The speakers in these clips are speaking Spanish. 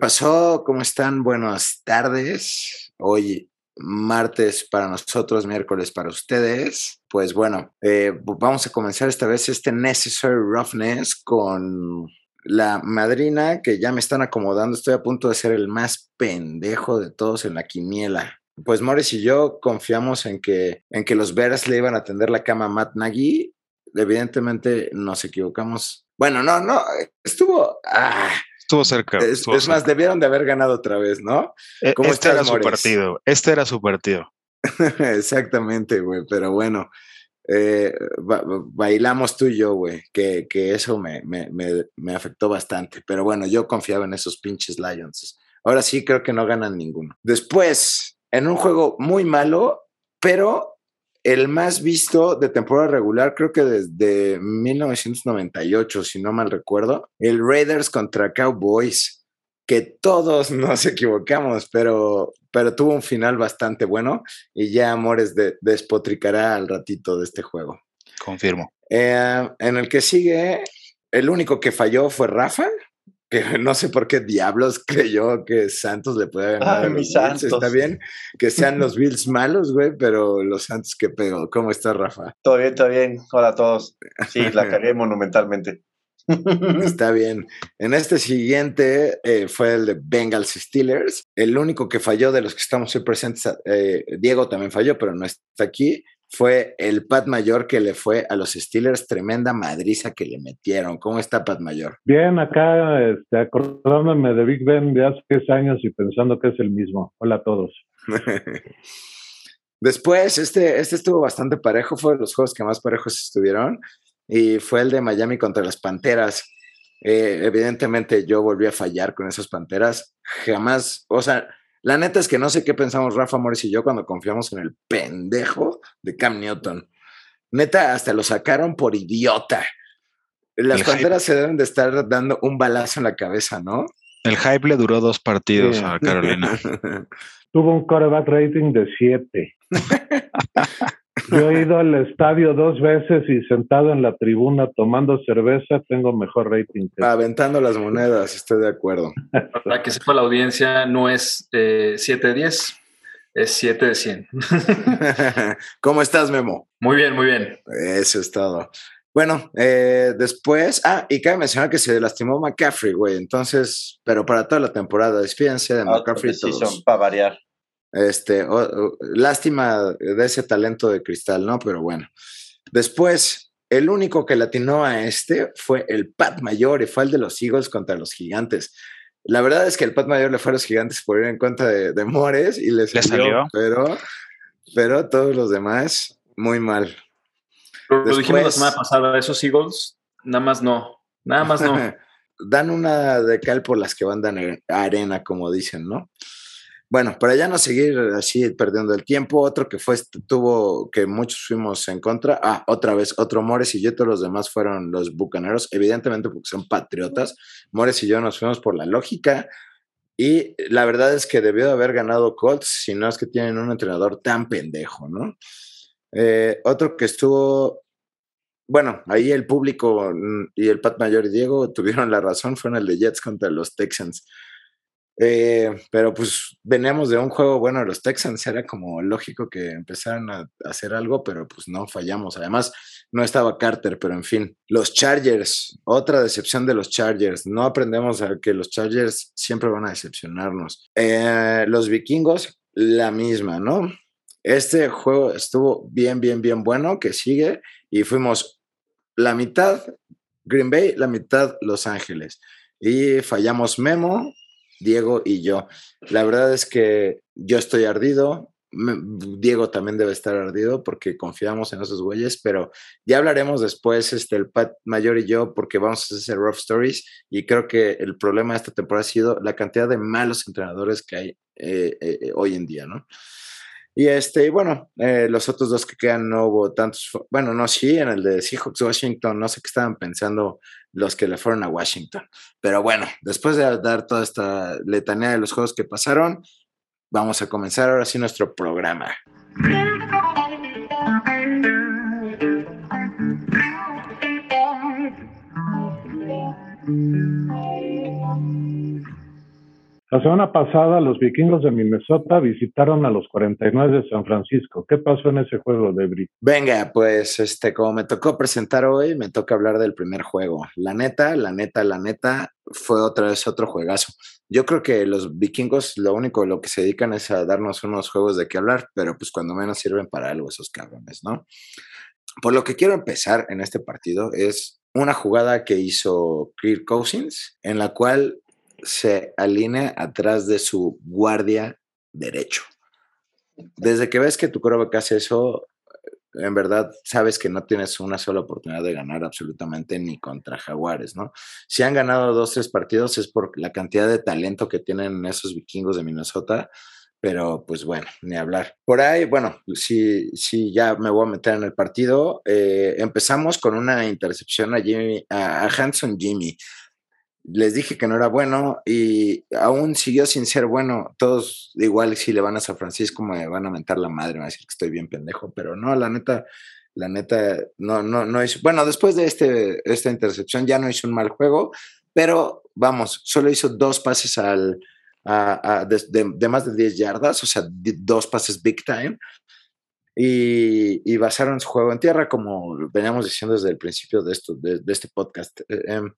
pasó? ¿Cómo están? Buenas tardes. Hoy martes para nosotros, miércoles para ustedes. Pues bueno, eh, vamos a comenzar esta vez este Necessary Roughness con la madrina que ya me están acomodando. Estoy a punto de ser el más pendejo de todos en la quiniela. Pues Morris y yo confiamos en que, en que los Bears le iban a tender la cama a Matt Nagy. Evidentemente nos equivocamos. Bueno, no, no, estuvo... Ah, Estuvo cerca. Es, más, debieron de haber ganado otra vez, ¿no? E, este era su partido. Este era su partido. Exactamente, güey. Pero bueno, eh, bailamos tú y yo, güey. Que, que eso me, me, me, afectó bastante. Pero bueno, yo confiaba en esos pinches Lions. Ahora sí creo que no ganan ninguno. Después, en un juego muy malo, pero el más visto de temporada regular, creo que desde 1998, si no mal recuerdo, el Raiders contra Cowboys, que todos nos equivocamos, pero, pero tuvo un final bastante bueno y ya Amores despotricará al ratito de este juego. Confirmo. Eh, en el que sigue, el único que falló fue Rafa, que no sé por qué diablos creyó que Santos le puede ganar. a los Bills. Está bien que sean los Bills malos, güey, pero los Santos, qué pedo. ¿Cómo está, Rafa? Todo bien, todo bien. Hola a todos. Sí, la cagué monumentalmente. Está bien. En este siguiente eh, fue el de Bengals Steelers. El único que falló de los que estamos hoy presentes, eh, Diego también falló, pero no está aquí fue el Pat Mayor que le fue a los Steelers, tremenda madriza que le metieron. ¿Cómo está Pat Mayor? Bien, acá este, acordándome de Big Ben de hace 10 años y pensando que es el mismo. Hola a todos. Después, este, este estuvo bastante parejo, fue de los juegos que más parejos estuvieron, y fue el de Miami contra las Panteras. Eh, evidentemente yo volví a fallar con esas Panteras. Jamás, o sea, la neta es que no sé qué pensamos Rafa Morris y yo cuando confiamos en el pendejo de Cam Newton. Neta, hasta lo sacaron por idiota. Las panteras se deben de estar dando un balazo en la cabeza, ¿no? El hype le duró dos partidos a Carolina. Tuvo un quarterback rating de 7. Yo he ido al estadio dos veces y sentado en la tribuna tomando cerveza tengo mejor rating. Aventando las monedas, estoy de acuerdo. Para que sepa la audiencia, no es eh, 7 de 10, es 7 de 100. ¿Cómo estás, Memo? Muy bien, muy bien. Eso es todo. Bueno, eh, después, ah, y cabe mencionar que se lastimó McCaffrey, güey, entonces, pero para toda la temporada, despídense de ah, McCaffrey todos. Para variar. Este, lástima de ese talento de cristal, ¿no? Pero bueno. Después, el único que latinó a este fue el Pat Mayor y fue el de los Eagles contra los Gigantes. La verdad es que el Pat Mayor le fue a los Gigantes por ir en contra de, Mores y les salió, Pero, pero todos los demás, muy mal. Lo dijimos la semana pasada, esos Eagles, nada más no, nada más no. dan una de cal por las que van a arena, como dicen, ¿no? Bueno, para ya no seguir así perdiendo el tiempo, otro que fue, tuvo, que muchos fuimos en contra, ah, otra vez, otro Mores y yo, todos los demás fueron los bucaneros, evidentemente porque son patriotas. Mores y yo nos fuimos por la lógica y la verdad es que debió de haber ganado Colts, si no es que tienen un entrenador tan pendejo, ¿no? Eh, otro que estuvo, bueno, ahí el público mm, y el Pat Mayor y Diego tuvieron la razón, fue en el de Jets contra los Texans. Eh, pero pues veníamos de un juego bueno de los Texans, era como lógico que empezaran a, hacer algo, pero pues no fallamos. Además, no estaba Carter, pero en fin. Los Chargers, otra decepción de los Chargers. No aprendemos a que los Chargers siempre van a decepcionarnos. Eh, los vikingos, la misma, ¿no? Este juego estuvo bien, bien, bien bueno, que sigue, y fuimos la mitad Green Bay, la mitad Los Ángeles. Y fallamos Memo, Diego y yo. La verdad es que yo estoy ardido. Diego también debe estar ardido porque confiamos en esos güeyes, pero ya hablaremos después, este, el Pat Mayor y yo, porque vamos a hacer Rough Stories y creo que el problema de esta temporada ha sido la cantidad de malos entrenadores que hay eh, eh, eh, hoy en día, ¿no? Y este, bueno, los otros dos que quedan no hubo tantos, bueno, no, sí, en el de Seahawks Washington, no sé qué estaban pensando los que le fueron a Washington. Pero bueno, después de dar toda esta letanía de los juegos que pasaron, vamos a comenzar ahora sí nuestro programa. La semana pasada los vikingos de Minnesota visitaron a los 49 de San Francisco. ¿Qué pasó en ese juego, Debris? Venga, pues este, como me tocó presentar hoy, me toca hablar del primer juego. La neta, la neta, la neta, fue otra vez otro juegazo. Yo creo que los vikingos lo único lo que se dedican es a darnos unos juegos de qué hablar, pero pues cuando menos sirven para algo esos cabrones, ¿no? Por lo que quiero empezar en este partido es una jugada que hizo Kirk Cousins, en la cual se alinea atrás de su guardia derecho. Desde que ves que tu que hace eso, en verdad sabes que no tienes una sola oportunidad de ganar absolutamente ni contra Jaguares, ¿no? Si han ganado dos, tres partidos es por la cantidad de talento que tienen esos vikingos de Minnesota, pero pues bueno, ni hablar. Por ahí, bueno, si, si ya me voy a meter en el partido, eh, empezamos con una intercepción a, Jimmy, a Hanson Jimmy les dije que no era bueno y aún siguió sin ser bueno. Todos igual si le van a San Francisco me van a mentar la madre, me van a decir que estoy bien pendejo, pero no, la neta, la neta, no, no, no hizo. Bueno, después de este, esta intercepción ya no hizo un mal juego, pero vamos, solo hizo dos pases al, de, más de 10 yardas, o sea, dos pases big time. Y, basaron su juego en tierra, como veníamos diciendo desde el principio de, esto, de, este podcast. Eh, em,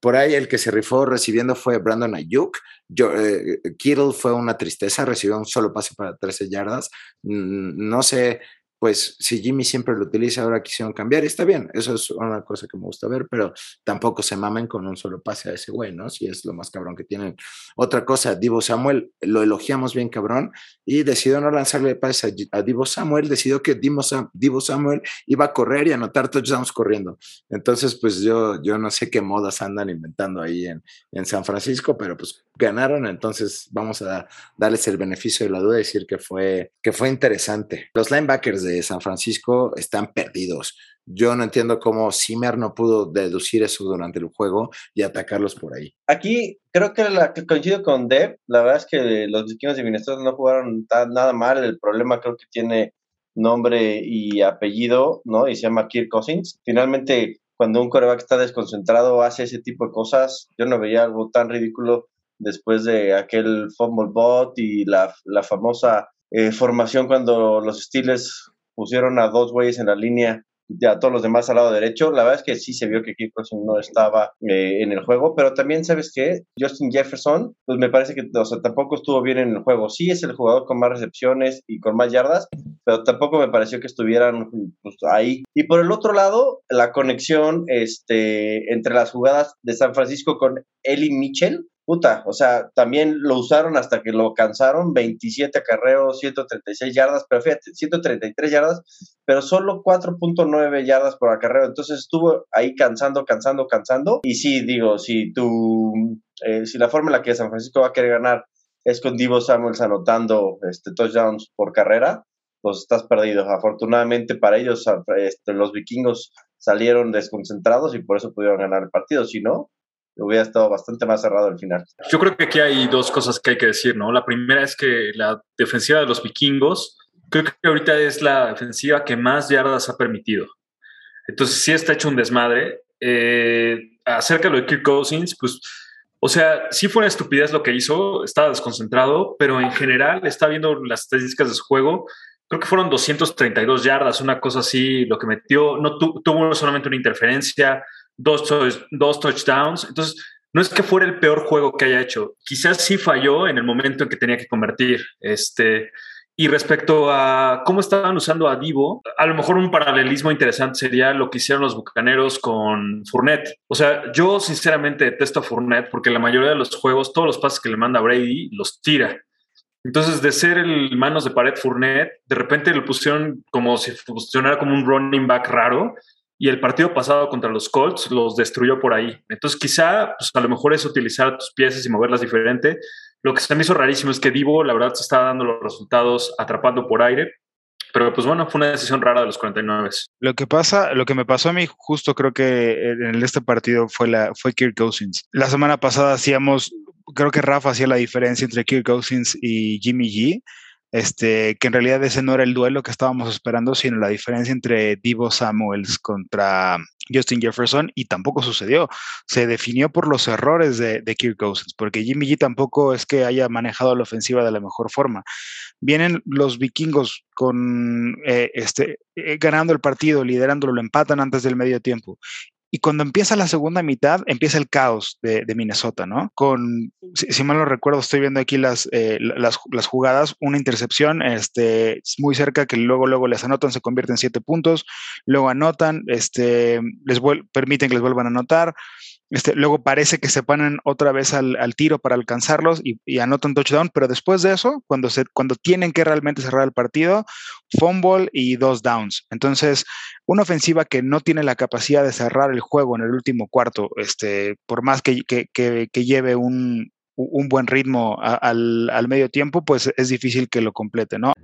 por ahí el que se rifó recibiendo fue Brandon Ayuk. Yo, eh, Kittle fue una tristeza, recibió un solo pase para 13 yardas. No sé pues si Jimmy siempre lo utiliza, ahora quisieron cambiar, está bien, eso es una cosa que me gusta ver, pero tampoco se mamen con un solo pase a ese güey, ¿no? Si es lo más cabrón que tienen. Otra cosa, Divo Samuel, lo elogiamos bien cabrón, y decidió no lanzarle pase a, Divo Samuel, decidió que Divo, Samuel iba a correr y anotar touchdowns corriendo. Entonces, pues yo, yo no sé qué modas andan inventando ahí en, en San Francisco, pero pues ganaron, entonces vamos a darles el beneficio de la duda y decir que fue, que fue interesante. Los linebackers de San Francisco están perdidos. Yo no entiendo cómo Zimmer no pudo deducir eso durante el juego y atacarlos por ahí. Aquí creo que, coincido con Deb. La verdad es que los vikingos de Minnesota no jugaron nada mal. El problema creo que tiene nombre y apellido, ¿no? Y se llama Kirk Cousins. Finalmente, cuando un coreback está desconcentrado, hace ese tipo de cosas. Yo no veía algo tan ridículo después de aquel fumble bot y la, la famosa eh, formación cuando los Steelers pusieron a dos güeyes en la línea y a todos los demás al lado derecho. La verdad es que sí se vio que Kirk no estaba eh, en el juego, pero también, ¿sabes qué? Justin Jefferson, pues me parece que o sea, tampoco estuvo bien en el juego. Sí es el jugador con más recepciones y con más yardas, pero tampoco me pareció que estuvieran pues, ahí. Y por el otro lado, la conexión este, entre las jugadas de San Francisco con Eli Mitchell, puta, o sea, también lo usaron hasta que lo cansaron, 27 acarreos, 136 yardas, pero fíjate, 133 yardas, pero solo 4.9 yardas por acarreo, entonces estuvo ahí cansando, cansando, cansando, y sí, digo, si tú, eh, si la forma en la que San Francisco va a querer ganar es con Divo Samuels anotando este, touchdowns por carrera, pues estás perdido. Afortunadamente para ellos, este, los vikingos salieron desconcentrados y por eso pudieron ganar el partido, si no, hubiera estado bastante más cerrado al final. Yo creo que aquí hay dos cosas que hay que decir, ¿no? La primera es que la defensiva de los vikingos, creo que ahorita es la defensiva que más yardas ha permitido. Entonces, sí está hecho un desmadre. Eh, acerca de lo de Kirk Cousins, pues, o sea, sí fue una estupidez lo que hizo, estaba desconcentrado, pero en general está viendo las estadísticas de su juego. Creo que fueron 232 yardas, una cosa así, lo que metió. No tuvo solamente una interferencia, dos, dos touchdowns. Entonces, no es que fuera el peor juego que haya hecho. Quizás sí falló en el momento en que tenía que convertir. Este, y respecto a cómo estaban usando a Divo, a lo mejor un paralelismo interesante sería lo que hicieron los bucaneros con Fournette. O sea, yo sinceramente detesto a Fournette porque la mayoría de los juegos, todos los pases que le manda Brady, los tira. Entonces, de ser el manos de pared Fournette, de repente lo pusieron como si funcionara como un running back raro y el partido pasado contra los Colts los destruyó por ahí. Entonces, quizá, pues a lo mejor es utilizar tus piezas y moverlas diferente. Lo que se me hizo rarísimo es que Divo, la verdad, se estaba dando los resultados atrapando por aire. Pero pues bueno, fue una decisión rara de los 49. Lo que pasa, lo que me pasó a mí justo creo que en este partido fue la fue Kirk Cousins. La semana pasada hacíamos, creo que Rafa hacía la diferencia entre Kirk Cousins y Jimmy G este, que en realidad ese no era el duelo que estábamos esperando, sino la diferencia entre Divo Samuels contra Justin Jefferson y tampoco sucedió. Se definió por los errores de, Kirk Cousins, porque Jimmy G tampoco es que haya manejado la ofensiva de la mejor forma. Vienen los vikingos con eh, este, eh, ganando el partido, liderándolo, lo empatan antes del medio tiempo y cuando empieza la segunda mitad, empieza el caos de, Minnesota, ¿no? Con, si, mal no recuerdo, estoy viendo aquí las, eh, las, las, jugadas, una intercepción, este, muy cerca que luego, luego les anotan, se convierte en siete puntos, luego anotan, este, les permiten que les vuelvan a anotar, este, luego parece que se ponen otra vez al, tiro para alcanzarlos y, anotan touchdown, pero después de eso, cuando, se, cuando tienen que realmente cerrar el partido, fumble y dos downs. Entonces, una ofensiva que no tiene la capacidad de cerrar el juego en el último cuarto, este, por más que, lleve un, buen ritmo al, al medio tiempo, pues es difícil que lo complete, ¿no?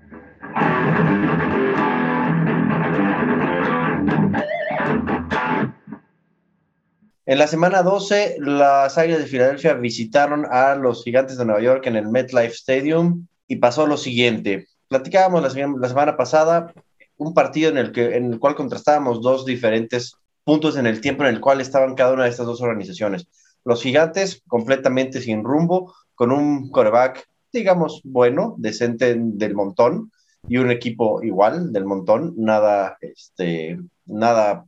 En la semana 12, las Águilas de Filadelfia visitaron a los Gigantes de Nueva York en el MetLife Stadium y pasó lo siguiente. Platicábamos la, semana pasada un partido en el, que, en el cual contrastábamos dos diferentes puntos en el tiempo en el cual estaban cada una de estas dos organizaciones. Los Gigantes completamente sin rumbo, con un coreback, digamos, bueno, decente del montón, y un equipo igual del montón, nada, este, nada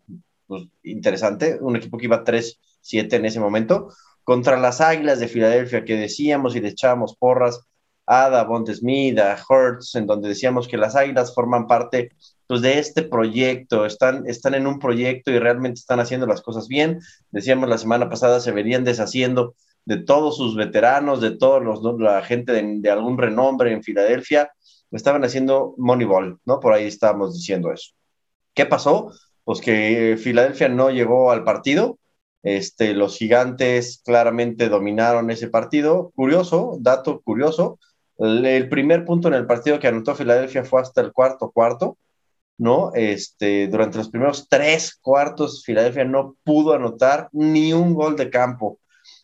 pues, interesante, un equipo que iba 3-7 en ese momento, contra las Águilas de Filadelfia, que decíamos y le echábamos porras a Davonte Smith, a Hertz, en donde decíamos que las Águilas forman parte pues, de este proyecto, están, están en un proyecto y realmente están haciendo las cosas bien. Decíamos la semana pasada, se venían deshaciendo de todos sus veteranos, de todos los, la gente de, de algún renombre en Filadelfia, estaban haciendo Moneyball, ¿no? Por ahí estábamos diciendo eso. ¿Qué pasó? Pues que Filadelfia no llegó al partido. Este, los gigantes claramente dominaron ese partido. Curioso, dato curioso, el, primer punto en el partido que anotó Filadelfia fue hasta el cuarto cuarto, ¿no? Este, durante los primeros tres cuartos, Filadelfia no pudo anotar ni un gol de campo.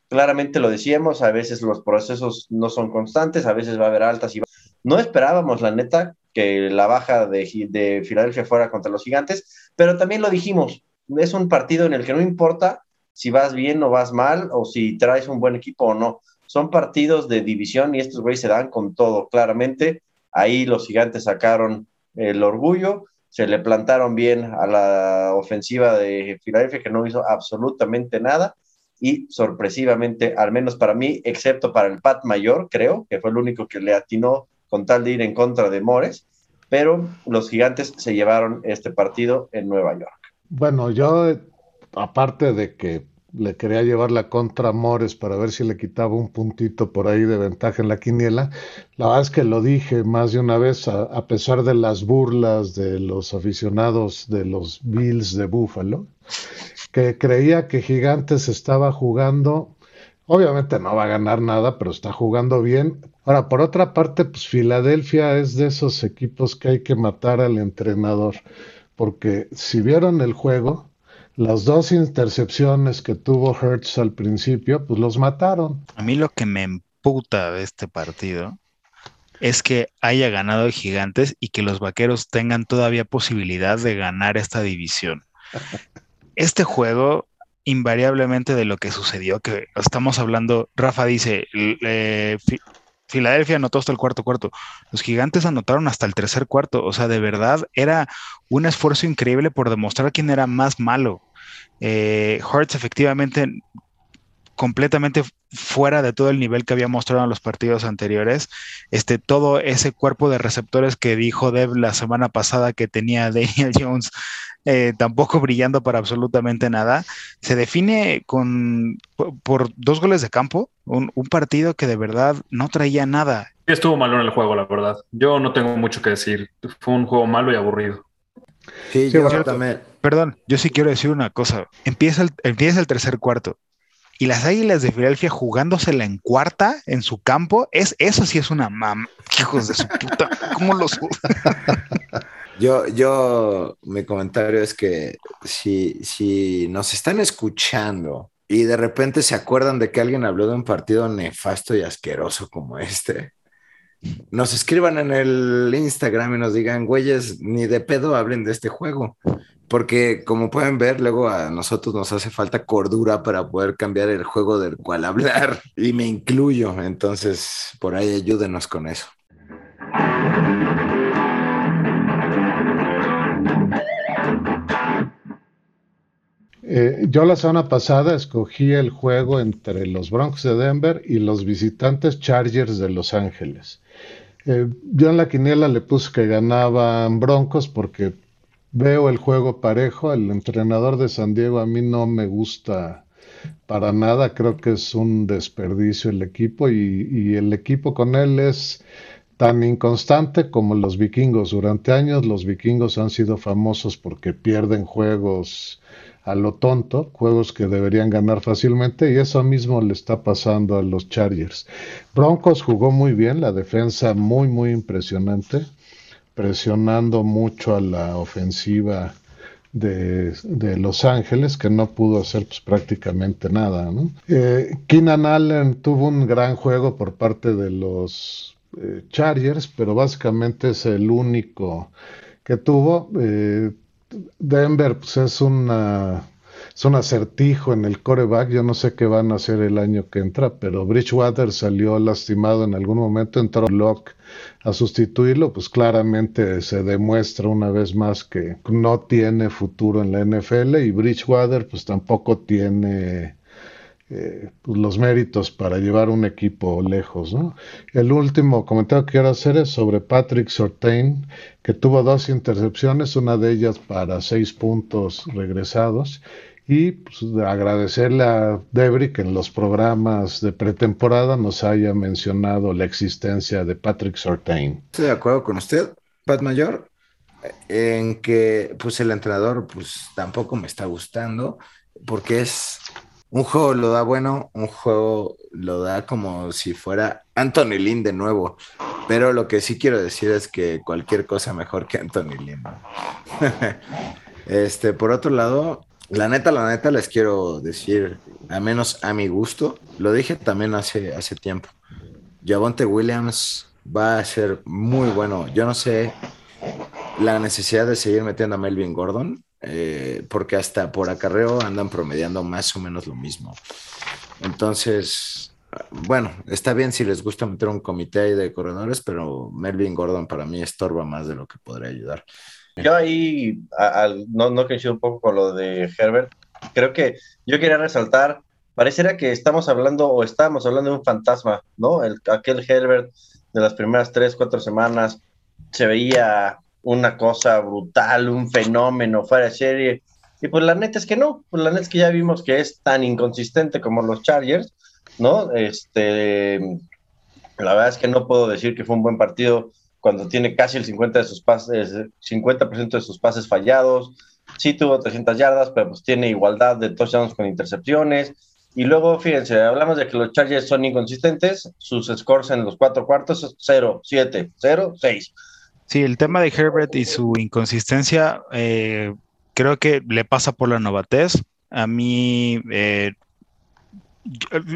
Claramente lo decíamos, a veces los procesos no son constantes, a veces va a haber altas y No esperábamos, la neta, que la baja de, de Filadelfia fuera contra los gigantes, pero también lo dijimos, es un partido en el que no importa si vas bien o vas mal, o si traes un buen equipo o no. Son partidos de división y estos güeyes se dan con todo, claramente. Ahí los gigantes sacaron el orgullo, se le plantaron bien a la ofensiva de Filadelfia, que no hizo absolutamente nada. Y sorpresivamente, al menos para mí, excepto para el Pat Mayor, creo, que fue el único que le atinó con tal de ir en contra de Mores, pero los gigantes se llevaron este partido en Nueva York. Bueno, yo, aparte de que le quería llevar la contra Mores para ver si le quitaba un puntito por ahí de ventaja en la quiniela. La verdad es que lo dije más de una vez, a, pesar de las burlas de los aficionados de los Bills de Buffalo, que creía que Gigantes estaba jugando Obviamente no va a ganar nada, pero está jugando bien. Ahora, por otra parte, pues Filadelfia es de esos equipos que hay que matar al entrenador, porque si vieron el juego, las dos intercepciones que tuvo Hertz al principio, pues los mataron. A mí lo que me emputa de este partido es que haya ganado Gigantes y que los Vaqueros tengan todavía posibilidad de ganar esta división. Este juego invariablemente de lo que sucedió, que estamos hablando, Rafa dice, eh, Filadelfia anotó hasta el cuarto cuarto, los gigantes anotaron hasta el tercer cuarto, o sea, de verdad era un esfuerzo increíble por demostrar quién era más malo. Eh, efectivamente completamente fuera de todo el nivel que había mostrado en los partidos anteriores. Este, todo ese cuerpo de receptores que dijo Dev la semana pasada que tenía Daniel Jones eh, tampoco brillando para absolutamente nada. Se define con por, dos goles de campo, un, partido que de verdad no traía nada. Estuvo malo en el juego, la verdad. Yo no tengo mucho que decir. Fue un juego malo y aburrido. Sí, yo también. Perdón, yo sí quiero decir una cosa. Empieza el, empieza el tercer cuarto y las Águilas de Filadelfia jugándosela en cuarta en su campo, es eso sí es una mam, hijos de su puta, ¿cómo los Yo, yo, mi comentario es que si, si nos están escuchando y de repente se acuerdan de que alguien habló de un partido nefasto y asqueroso como este, nos escriban en el Instagram y nos digan, güeyes, ni de pedo hablen de este juego. Porque como pueden ver, luego a nosotros nos hace falta cordura para poder cambiar el juego del cual hablar. Y me incluyo. Entonces, por ahí ayúdenos con eso. Eh, yo la semana pasada escogí el juego entre los Broncos de Denver y los visitantes Chargers de Los Ángeles. Eh, yo en la quiniela le puse que ganaban Broncos porque veo el juego parejo. El entrenador de San Diego a mí no me gusta para nada. Creo que es un desperdicio el equipo y, y el equipo con él es tan inconstante como los vikingos. Durante años los vikingos han sido famosos porque pierden juegos a lo tonto, juegos que deberían ganar fácilmente y eso mismo le está pasando a los Chargers. Broncos jugó muy bien, la defensa muy muy impresionante, presionando mucho a la ofensiva de, Los Ángeles, que no pudo hacer pues, prácticamente nada. ¿no? Eh, Keenan Allen tuvo un gran juego por parte de los eh, Chargers, pero básicamente es el único que tuvo. Eh, Denver pues, es, una, es un acertijo en el coreback. Yo no sé qué van a hacer el año que entra, pero Bridgewater salió lastimado en algún momento, entró Locke a sustituirlo, pues claramente se demuestra una vez más que no tiene futuro en la NFL y Bridgewater pues tampoco tiene eh, pues, los méritos para llevar un equipo lejos. ¿no? El último comentario que quiero hacer es sobre Patrick Sortain, que tuvo dos intercepciones, una de ellas para seis puntos regresados. Y pues, agradecerle a Debri que en los programas de pretemporada nos haya mencionado la existencia de Patrick Sortain. Estoy de acuerdo con usted, Pat Mayor, en que pues el entrenador pues tampoco me está gustando porque es un juego lo da bueno, un juego lo da como si fuera Anthony Lynn de nuevo. Pero lo que sí quiero decir es que cualquier cosa mejor que Anthony Lynn. este, por otro lado, la neta, la neta les quiero decir, a menos a mi gusto, lo dije también hace, hace tiempo. Javonte Williams va a ser muy bueno. Yo no sé la necesidad de seguir metiendo a Melvin Gordon. Eh, porque hasta por acarreo andan promediando más o menos lo mismo. Entonces, bueno, está bien si les gusta meter un comité ahí de corredores, pero Melvin Gordon para mí estorba más de lo que podría ayudar. Yo ahí, no, no coincido un poco con lo de Herbert, creo que yo quería resaltar, pareciera que estamos hablando o estamos hablando de un fantasma, ¿no? El, aquel Herbert de las primeras tres, cuatro semanas se veía una cosa brutal, un fenómeno fuera de serie. Y pues la neta es que no, pues la neta es que ya vimos que es tan inconsistente como los Chargers, ¿no? Este, la verdad es que no puedo decir que fue un buen partido cuando tiene casi el 50 de sus pases, 50% de sus pases fallados. Sí tuvo 300 yardas, pero pues tiene igualdad de touchdowns con intercepciones. Y luego, fíjense, hablamos de que los Chargers son inconsistentes, sus scores en los cuatro cuartos 0, 7, 0, 6. Sí, el tema de Herbert y su inconsistencia eh, creo que le pasa por la novatez. A mí eh,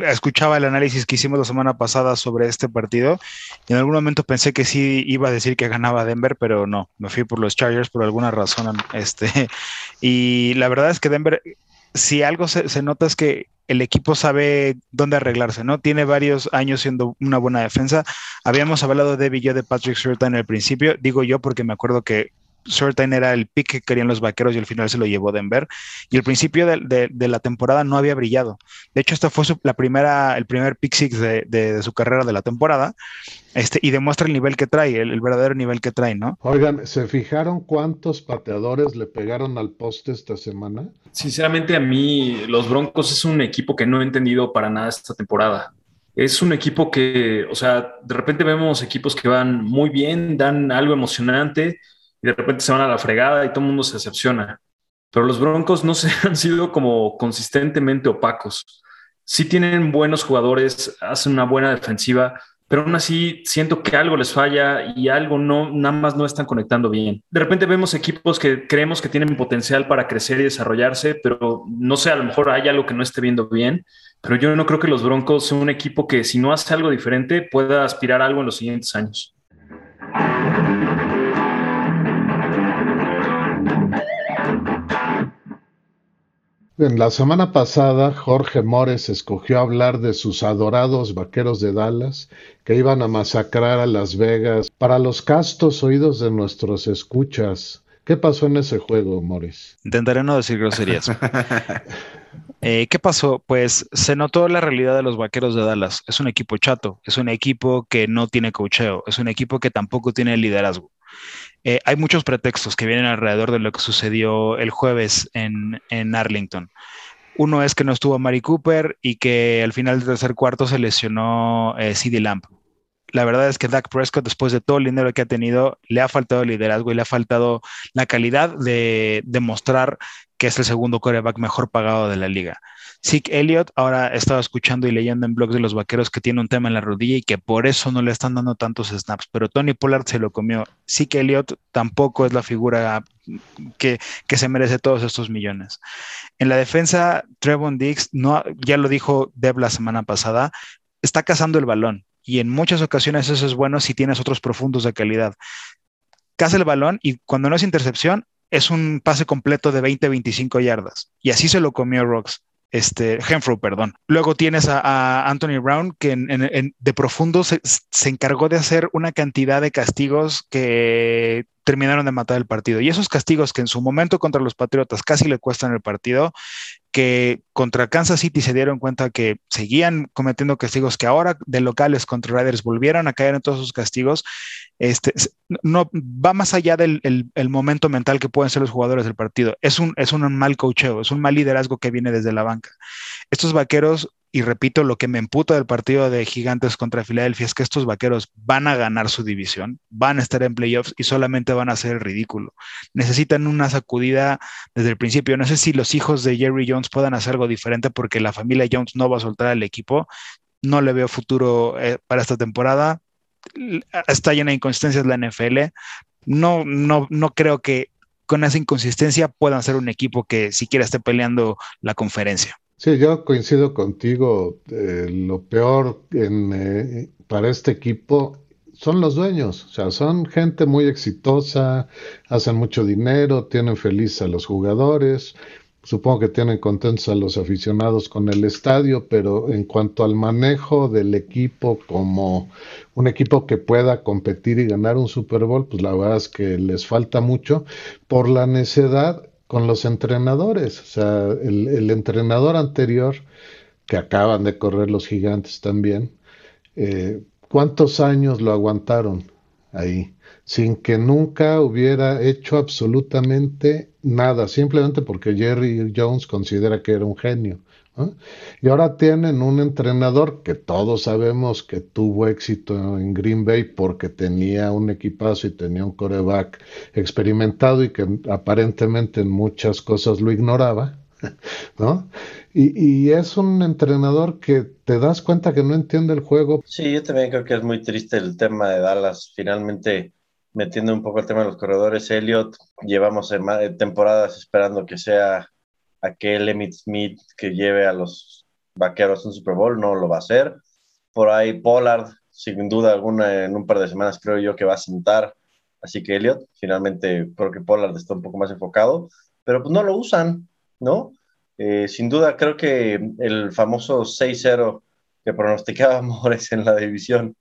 escuchaba el análisis que hicimos la semana pasada sobre este partido y en algún momento pensé que sí iba a decir que ganaba Denver, pero no, me fui por los Chargers por alguna razón. Este, y la verdad es que Denver, si algo se, se nota es que el equipo sabe dónde arreglarse, ¿no? Tiene varios años siendo una buena defensa. Habíamos hablado de y de Patrick Surtain en el principio, digo yo porque me acuerdo que Surtain era el pick que querían los vaqueros y al final se lo llevó Denver. Y el principio de, la temporada no había brillado. De hecho, esta fue la primera, el primer pick six de, su carrera de la temporada. Este, y demuestra el nivel que trae, el, verdadero nivel que trae, ¿no? Oigan, ¿se fijaron cuántos pateadores le pegaron al poste esta semana? Sinceramente, a mí, los Broncos es un equipo que no he entendido para nada esta temporada. Es un equipo que, o sea, de repente vemos equipos que van muy bien, dan algo emocionante, y de repente se van a la fregada y todo el mundo se decepciona. Pero los Broncos no se han sido como consistentemente opacos. Sí tienen buenos jugadores, hacen una buena defensiva, pero aún así siento que algo les falla y algo no, nada más no están conectando bien. De repente vemos equipos que creemos que tienen potencial para crecer y desarrollarse, pero no sé, a lo mejor hay algo que no esté viendo bien, pero yo no creo que los Broncos sean un equipo que si no hace algo diferente pueda aspirar a algo en los siguientes años. En la semana pasada, Jorge Mores escogió hablar de sus adorados vaqueros de Dallas que iban a masacrar a Las Vegas. Para los castos oídos de nuestros escuchas, ¿qué pasó en ese juego, Mores? Intentaré no decir groserías. Eh, ¿Qué pasó? Pues se notó la realidad de los vaqueros de Dallas. Es un equipo chato, es un equipo que no tiene cocheo, es un equipo que tampoco tiene liderazgo. Eh, hay muchos pretextos que vienen alrededor de lo que sucedió el jueves en, Arlington. Uno es que no estuvo Mari Cooper y que al final del tercer cuarto se lesionó eh, CD Lamp. La verdad es que Dak Prescott, después de todo el dinero que ha tenido, le ha faltado liderazgo y le ha faltado la calidad de demostrar que es el segundo coreback mejor pagado de la liga. Zeke Elliott, ahora estaba escuchando y leyendo en blogs de los vaqueros que tiene un tema en la rodilla y que por eso no le están dando tantos snaps, pero Tony Pollard se lo comió. Zeke Elliott tampoco es la figura que, se merece todos estos millones. En la defensa, Trevon Diggs, no, ya lo dijo Deb la semana pasada, está cazando el balón y en muchas ocasiones eso es bueno si tienes otros profundos de calidad. Caza el balón y cuando no es intercepción, es un pase completo de 20-25 yardas. Y así se lo comió Rocks este, Henfro, perdón. Luego tienes a, Anthony Brown, que de profundo se, encargó de hacer una cantidad de castigos que terminaron de matar el partido. Y esos castigos que en su momento contra los Patriotas casi le cuestan el partido, que contra Kansas City se dieron cuenta que seguían cometiendo castigos, que ahora de locales contra Riders volvieron a caer en todos esos castigos, este, no va más allá del el, momento mental que pueden ser los jugadores del partido. Es un, es un mal coacheo, es un mal liderazgo que viene desde la banca. Estos vaqueros y repito, lo que me emputa del partido de Gigantes contra Filadelfia es que estos vaqueros van a ganar su división, van a estar en playoffs y solamente van a hacer el ridículo. Necesitan una sacudida desde el principio. No sé si los hijos de Jerry Jones puedan hacer algo diferente porque la familia Jones no va a soltar al equipo. No le veo futuro eh, para esta temporada. Está llena de inconsistencias la NFL. No, no, no creo que con esa inconsistencia puedan ser un equipo que siquiera esté peleando la conferencia. Sí, yo coincido contigo. Eh, lo peor en, eh, para este equipo son los dueños. O sea, son gente muy exitosa, hacen mucho dinero, tienen feliz a los jugadores. Supongo que tienen contentos a los aficionados con el estadio, pero en cuanto al manejo del equipo como un equipo que pueda competir y ganar un Super Bowl, pues la verdad es que les falta mucho por la necedad con los entrenadores. O sea, el, entrenador anterior, que acaban de correr los gigantes también, eh, ¿cuántos años lo aguantaron ahí? Sin que nunca hubiera hecho absolutamente nada, simplemente porque Jerry Jones considera que era un genio. Y ahora tienen un entrenador que todos sabemos que tuvo éxito en Green Bay porque tenía un equipazo y tenía un coreback experimentado y que aparentemente en muchas cosas lo ignoraba, ¿no? Y, es un entrenador que te das cuenta que no entiende el juego. Sí, yo también creo que es muy triste el tema de Dallas. Finalmente, metiendo un poco el tema de los corredores, Elliot, llevamos temporadas esperando que sea aquel Emmitt Smith que lleve a los vaqueros un Super Bowl, no lo va a hacer. Por ahí Pollard, sin duda alguna, en un par de semanas creo yo que va a sentar. Así que Elliot, finalmente creo que Pollard está un poco más enfocado, pero pues no lo usan, ¿no? Eh, sin duda creo que el famoso 6-0 que pronosticaba Mores en la división,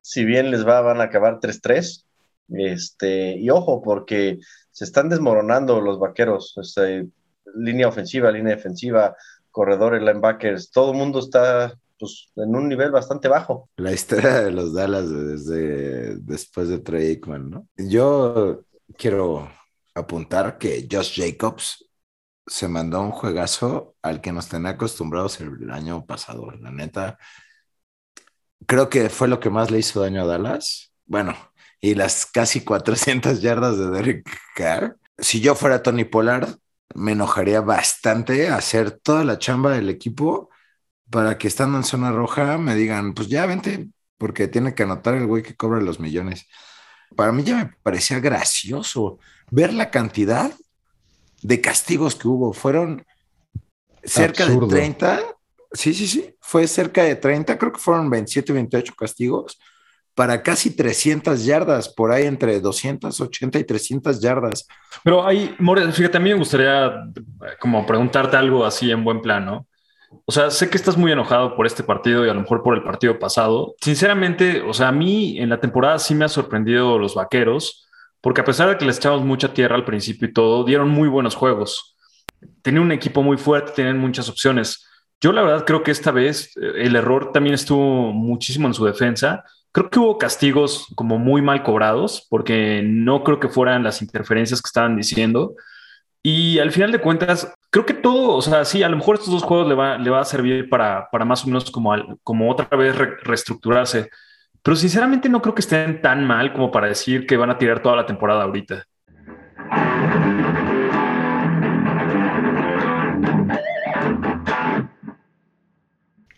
si bien les va, van a acabar 3-3. Este, y ojo, porque se están desmoronando los vaqueros. Este, línea ofensiva, línea defensiva, corredores, linebackers, todo el mundo está pues, en un nivel bastante bajo. La historia de los Dallas desde después de Trey Aikman, ¿no? Yo quiero apuntar que Josh Jacobs se mandó un juegazo al que nos tenía acostumbrados el año pasado. La neta, creo que fue lo que más le hizo daño a Dallas. Bueno, y las casi 400 yardas de Derek Carr. Si yo fuera Tony Pollard, me enojaría bastante hacer toda la chamba del equipo para que estando en zona roja me digan, pues ya vente, porque tiene que anotar el güey que cobra los millones. Para mí ya me parecía gracioso ver la cantidad de castigos que hubo. Fueron cerca de 30. Sí, sí, sí. Fue cerca de 30. Creo que fueron 27, 28 castigos para casi 300 yardas, por ahí entre 280 y 300 yardas. Pero ahí, More, fíjate, a mí me gustaría como preguntarte algo así en buen plano. O sea, sé que estás muy enojado por este partido y a lo mejor por el partido pasado. Sinceramente, o sea, a mí en la temporada sí me ha sorprendido los vaqueros, porque a pesar de que les echamos mucha tierra al principio y todo, dieron muy buenos juegos. Tenían un equipo muy fuerte, tienen muchas opciones. Yo la verdad creo que esta vez eh, el error también estuvo muchísimo en su defensa. Creo que hubo castigos como muy mal cobrados, porque no creo que fueran las interferencias que estaban diciendo. Y al final de cuentas, creo que todo, o sea, sí, a lo mejor estos dos juegos le va, le va a servir para, para más o menos como, como otra vez reestructurarse. Pero sinceramente no creo que estén tan mal como para decir que van a tirar toda la temporada ahorita.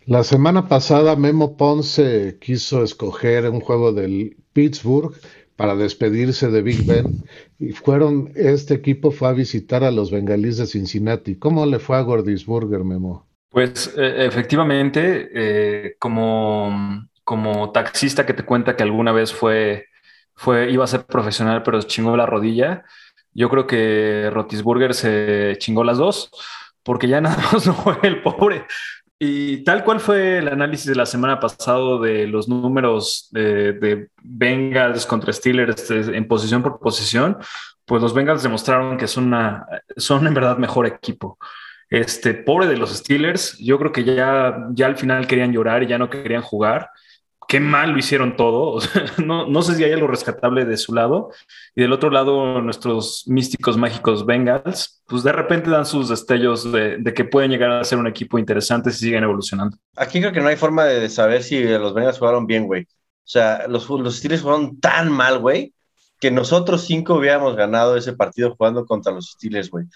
La semana pasada Memo Ponce quiso escoger un juego del Pittsburgh para despedirse de Big Ben y fueron, este equipo fue a visitar a los bengalíes de Cincinnati. ¿Cómo le fue a Gordisburger, Memo? Pues e, efectivamente, eh, como, como taxista que te cuenta que alguna vez fue, fue, iba a ser profesional, pero chingó la rodilla, yo creo que Rotisburger se chingó las dos, porque ya nada más no fue el pobre. Y tal cual fue el análisis de la semana pasada de los números de, Bengals contra Steelers en posición por posición, pues los Bengals demostraron que son, una, son en verdad mejor equipo. Este pobre de los Steelers, yo creo que ya, ya al final querían llorar y ya no querían jugar qué mal lo hicieron todo. no, no, sé si hay algo rescatable de su lado. Y del otro lado, nuestros místicos mágicos Bengals, pues de repente dan sus destellos de, que pueden llegar a ser un equipo interesante si siguen evolucionando. Aquí creo que no hay forma de saber si los Bengals jugaron bien, güey. O sea, los, los Steelers jugaron tan mal, güey, que nosotros cinco hubiéramos ganado ese partido jugando contra los Steelers, güey.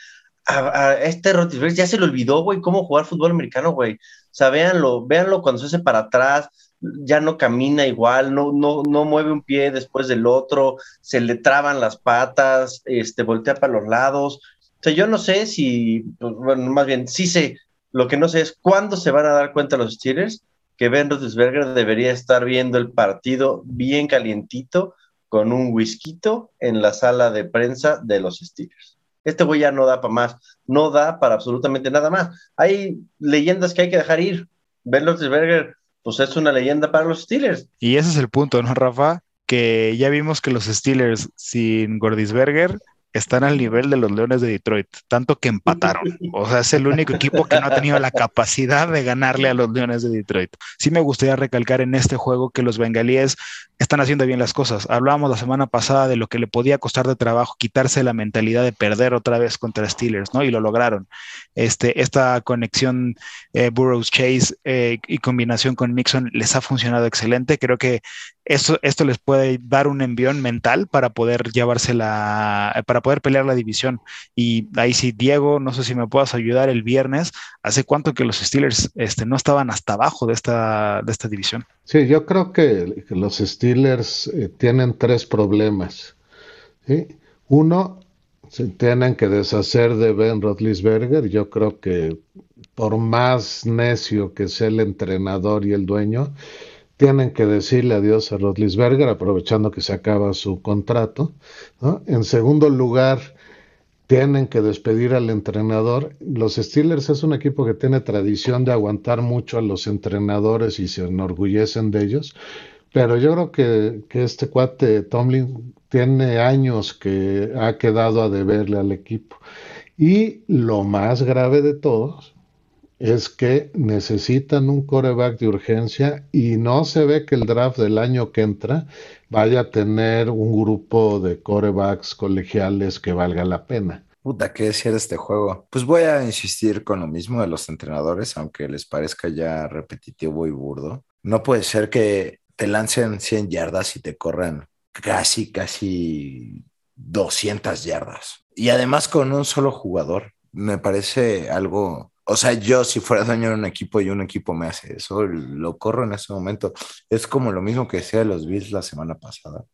A, este Rotisberg ya se le olvidó, güey, cómo jugar fútbol americano, güey. O sea, véanlo, véanlo cuando se hace para atrás, ya no camina igual, no, no, no mueve un pie después del otro, se le traban las patas, este, voltea para los lados. O sea, yo no sé si, pues, bueno, más bien, sí sé, lo que no sé es cuándo se van a dar cuenta los Steelers que Ben Roethlisberger debería estar viendo el partido bien calientito con un whisky en la sala de prensa de los Steelers. Este güey ya no da para más, no da para absolutamente nada más. Hay leyendas que hay que dejar ir. Ben Roethlisberger pues es una leyenda para los Steelers. Y ese es el punto, ¿no, Rafa? Que ya vimos que los Steelers sin Gordisberger están al nivel de los Leones de Detroit, tanto que empataron. O sea, es el único equipo que no ha tenido la capacidad de ganarle a los Leones de Detroit. Sí me gustaría recalcar en este juego que los bengalíes están haciendo bien las cosas. Hablábamos la semana pasada de lo que le podía costar de trabajo quitarse la mentalidad de perder otra vez contra Steelers, ¿no? Y lo lograron. Este, esta conexión eh, Burroughs Chase eh, y combinación con Mixon les ha funcionado excelente. Creo que esto, esto les puede dar un envión mental para poder llevársela, para poder pelear la división. Y ahí sí, Diego, no sé si me puedas ayudar el viernes. ¿Hace cuánto que los Steelers este, no estaban hasta abajo de esta, de esta división? Sí, yo creo que, los Steelers eh, tienen tres problemas. Uno, se tienen que deshacer de Ben Roethlisberger. Yo creo que por más necio que sea el entrenador y el dueño, tienen que decirle adiós a Rotlisberger, aprovechando que se acaba su contrato. En segundo lugar, tienen que despedir al entrenador. Los Steelers es un equipo que tiene tradición de aguantar mucho a los entrenadores y se enorgullecen de ellos. Pero yo creo que, que este cuate Tomlin tiene años que ha quedado a deberle al equipo. Y lo más grave de todos es que necesitan un coreback de urgencia y no se ve que el draft del año que entra vaya a tener un grupo de corebacks colegiales que valga la pena. Puta, ¿qué decir de este juego? Pues voy a insistir con lo mismo de los entrenadores, aunque les parezca ya repetitivo y burdo. No puede ser que te lancen 100 yardas y te corran casi, casi 200 yardas. Y además con un solo jugador. Me parece algo o sea, yo si fuera dueño de un equipo y un equipo me hace eso, lo corro en ese momento. Es como lo mismo que decía de los Bills la semana pasada.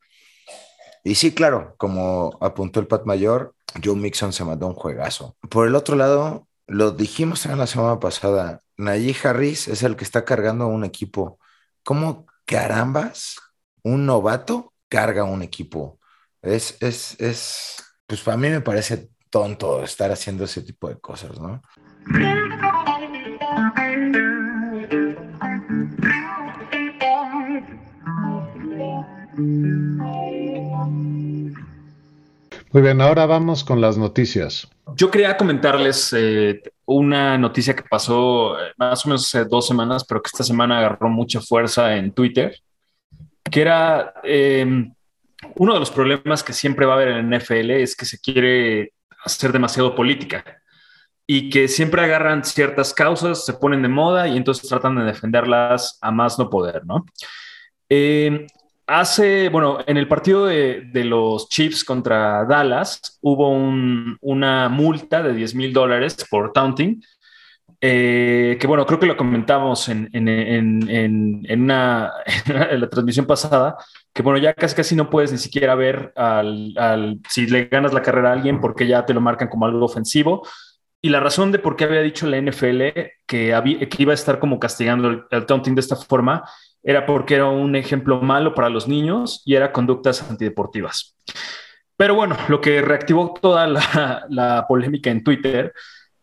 Y sí, claro, como apuntó el Pat Mayor, Joe Mixon se mandó un juegazo. Por el otro lado, lo dijimos en la semana pasada, Najee Harris es el que está cargando un equipo. ¿Cómo carambas un novato carga un equipo? Es, es, es, pues para mí me parece tonto estar haciendo ese tipo de cosas, ¿no? Muy bien, ahora vamos con las noticias. Yo quería comentarles eh, una noticia que pasó eh, más o menos hace dos semanas, pero que esta semana agarró mucha fuerza en Twitter, que era em, uno de los problemas que siempre va a haber en el NFL es que se quiere hacer demasiado política y que siempre agarran ciertas causas, se ponen de moda y entonces tratan de defenderlas a más no poder, ¿no? Eh, hace, bueno, en el partido de, los Chiefs contra Dallas hubo una multa de 10 mil dólares por taunting, eh, que bueno, creo que lo comentamos en, en, en, en una, la transmisión pasada, que bueno, ya casi casi no puedes ni siquiera ver al, al, si le ganas la carrera a alguien porque ya te lo marcan como algo ofensivo. Y la razón de por qué había dicho la NFL que, había, iba a estar como castigando el, taunting de esta forma era porque era un ejemplo malo para los niños y era conductas antideportivas. Pero bueno, lo que reactivó toda la, polémica en Twitter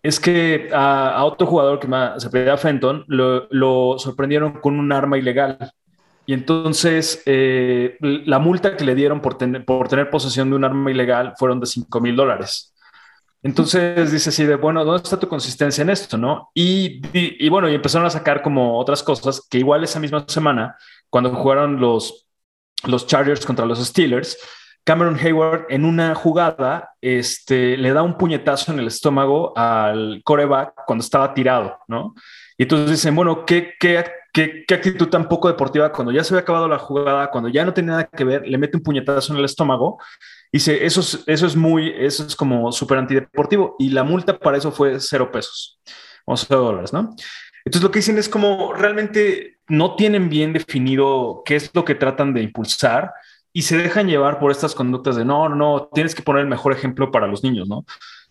es que a, otro jugador que se apellida Fenton lo, sorprendieron con un arma ilegal. Y entonces eh, la multa que le dieron por, por tener posesión de un arma ilegal fueron de 5 mil dólares. Entonces dice así de, bueno, ¿dónde está tu consistencia en esto? ¿no? Y, y, bueno, y empezaron a sacar como otras cosas que igual esa misma semana, cuando jugaron los, los Chargers contra los Steelers, Cameron Hayward en una jugada este, le da un puñetazo en el estómago al coreback cuando estaba tirado, ¿no? Y entonces dicen, bueno, ¿qué, qué, qué, qué actitud tan poco deportiva cuando ya se había acabado la jugada, cuando ya no tenía nada que ver, le mete un puñetazo en el estómago Dice, eso es, eso es muy, eso es como súper antideportivo y la multa para eso fue cero pesos o cero dólares, ¿no? Entonces lo que dicen es como realmente no tienen bien definido qué es lo que tratan de impulsar y se dejan llevar por estas conductas de no, no, tienes que poner el mejor ejemplo para los niños, ¿no?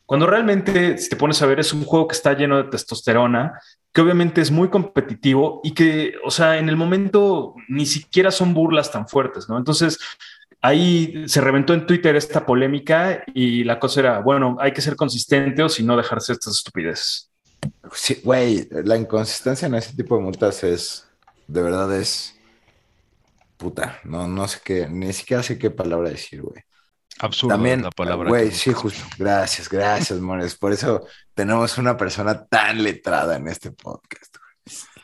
Cuando realmente, si te pones a ver, es un juego que está lleno de testosterona, que obviamente es muy competitivo y que, o sea, en el momento ni siquiera son burlas tan fuertes, ¿no? Entonces, ahí se reventó en Twitter esta polémica y la cosa era, bueno, hay que ser consistente o si no dejarse estas estupideces. Sí, güey, la inconsistencia en ese tipo de multas es, de verdad es, puta, no, no sé qué, ni siquiera sé qué palabra decir, güey. Absurdo También, la palabra. Güey, sí, justo. Gracias, gracias, Mores. Por eso tenemos una persona tan letrada en este podcast.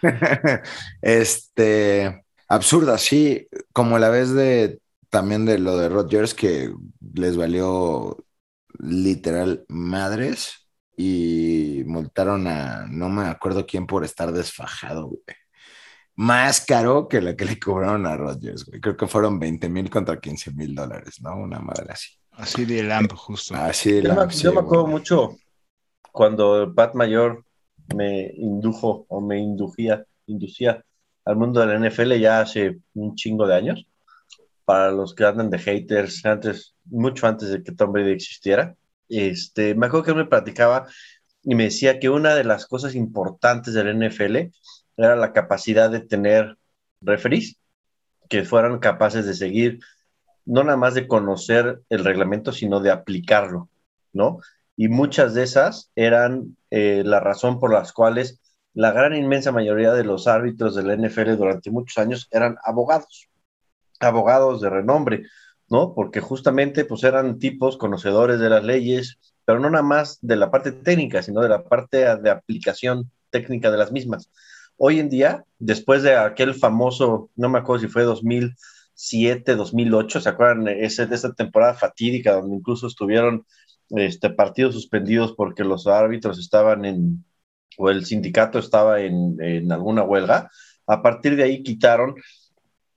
este, absurda, sí, como la vez de también de lo de Rodgers que les valió literal madres y multaron a no me acuerdo quién por estar desfajado, güey. Más caro que la que le cobraron a Rodgers, güey. Creo que fueron 20 mil contra 15 mil dólares, ¿no? Una madre así. Así de Lamp, justo. Así de Yo, Lamp, me, sí, yo me acuerdo güey. mucho cuando el Pat Mayor me indujo o me inducía, inducía al mundo de la NFL ya hace un chingo de años. Para los que andan de haters, antes, mucho antes de que Tom Brady existiera, este, me acuerdo que él me platicaba y me decía que una de las cosas importantes del NFL era la capacidad de tener referees que fueran capaces de seguir, no nada más de conocer el reglamento, sino de aplicarlo, ¿no? Y muchas de esas eran eh, la razón por las cuales la gran inmensa mayoría de los árbitros de la NFL durante muchos años eran abogados, abogados de renombre, ¿no? Porque justamente pues eran tipos conocedores de las leyes, pero no nada más de la parte técnica, sino de la parte de aplicación técnica de las mismas. Hoy en día, después de aquel famoso, no me acuerdo si fue 2007, 2008, ¿se acuerdan? Ese, de esa temporada fatídica donde incluso estuvieron este, partidos suspendidos porque los árbitros estaban en, o el sindicato estaba en, en alguna huelga. A partir de ahí quitaron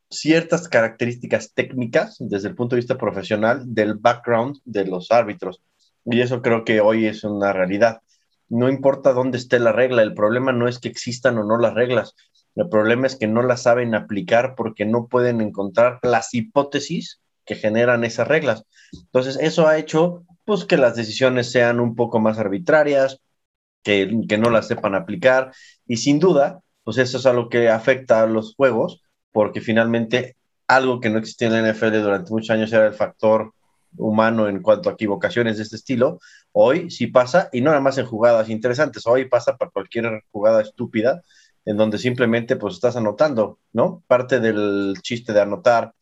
ciertas características técnicas desde el punto de vista profesional del background de los árbitros. Y eso creo que hoy es una realidad. no importa dónde esté la regla, el problema no es que existan o no las reglas, el problema es que no las saben aplicar porque no pueden encontrar las hipótesis que generan esas reglas. Entonces, eso ha hecho pues que las decisiones sean un poco más arbitrarias, que, que no las sepan aplicar y sin duda, pues eso es algo que afecta a los juegos porque finalmente algo que no existía en la NFL durante muchos años era el factor humano en cuanto a equivocaciones de este estilo. Hoy sí pasa, y no nada más en jugadas interesantes, hoy pasa para cualquier jugada estúpida en donde simplemente pues estás anotando, ¿no? Parte del chiste de anotar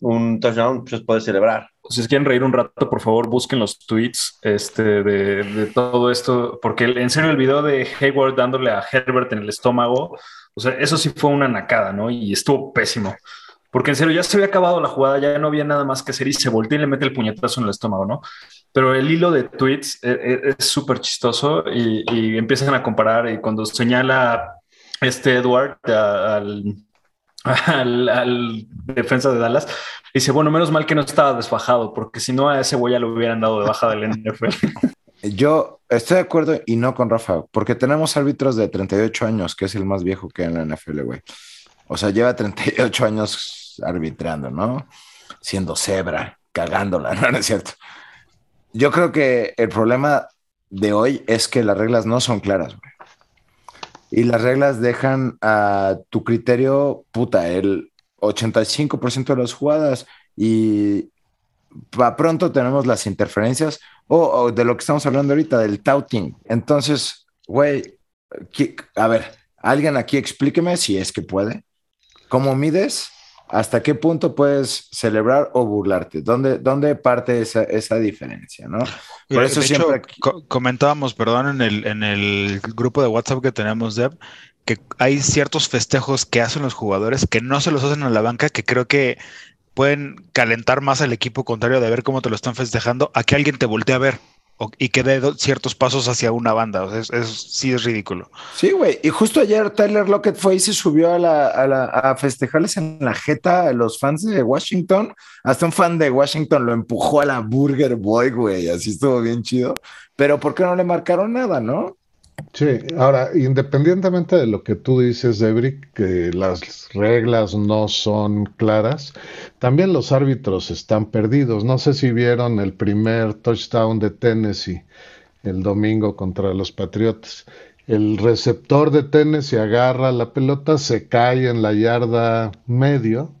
un touchdown pues puede celebrar. Si quieren reír un rato, por favor, busquen los tweets este, de, de todo esto, porque en serio el video de Hayward dándole a Herbert en el estómago, o sea, eso sí fue una nacada, ¿no? Y estuvo pésimo. Porque en serio, ya se había acabado la jugada, ya no había nada más que hacer y se voltea y le mete el puñetazo en el estómago, ¿no? Pero el hilo de tweets eh, eh, es súper chistoso y, empiezan a comparar y cuando señala este Edward al, defensa de Dallas, dice, bueno, menos mal que no estaba desfajado, porque si no a ese güey ya hubieran dado de baja del NFL. Yo estoy de acuerdo y no con Rafa, porque tenemos árbitros de 38 años, que es el más viejo que en la NFL, güey. O sea, lleva 38 años arbitrando, ¿no? Siendo cebra, cagándola, ¿no? es cierto? Yo creo que el problema de hoy es que las reglas no son claras, güey. Y las reglas dejan a tu criterio, puta, el 85% de las jugadas y para pronto tenemos las interferencias o, de lo que estamos hablando ahorita, del touting. Entonces, güey, a ver, alguien aquí explíqueme si es que puede. ¿Cómo mides ¿Hasta qué punto puedes celebrar o burlarte? ¿Dónde, dónde parte esa, esa diferencia? ¿no? Por eso siempre... comentábamos, perdón, en el, en el grupo de WhatsApp que tenemos, Deb, que hay ciertos festejos que hacen los jugadores que no se los hacen a la banca, que creo que pueden calentar más al equipo contrario de ver cómo te lo están festejando a que alguien te voltee a ver y que dé ciertos pasos hacia una banda. O es, sí es ridículo. Sí, güey. Y justo ayer Tyler Lockett fue y se subió a, la, a, festejarles en la jeta a los fans de Washington. Hasta un fan de Washington lo empujó a la Burger Boy, güey. Así estuvo bien chido. Pero ¿por qué no le marcaron nada, no? Sí, ahora, independientemente de lo que tú dices, Debrick, que las reglas no son claras, también los árbitros están perdidos. No sé si vieron el primer touchdown de Tennessee el domingo contra los Patriotas. El receptor de Tennessee agarra la pelota, se cae en la yarda medio,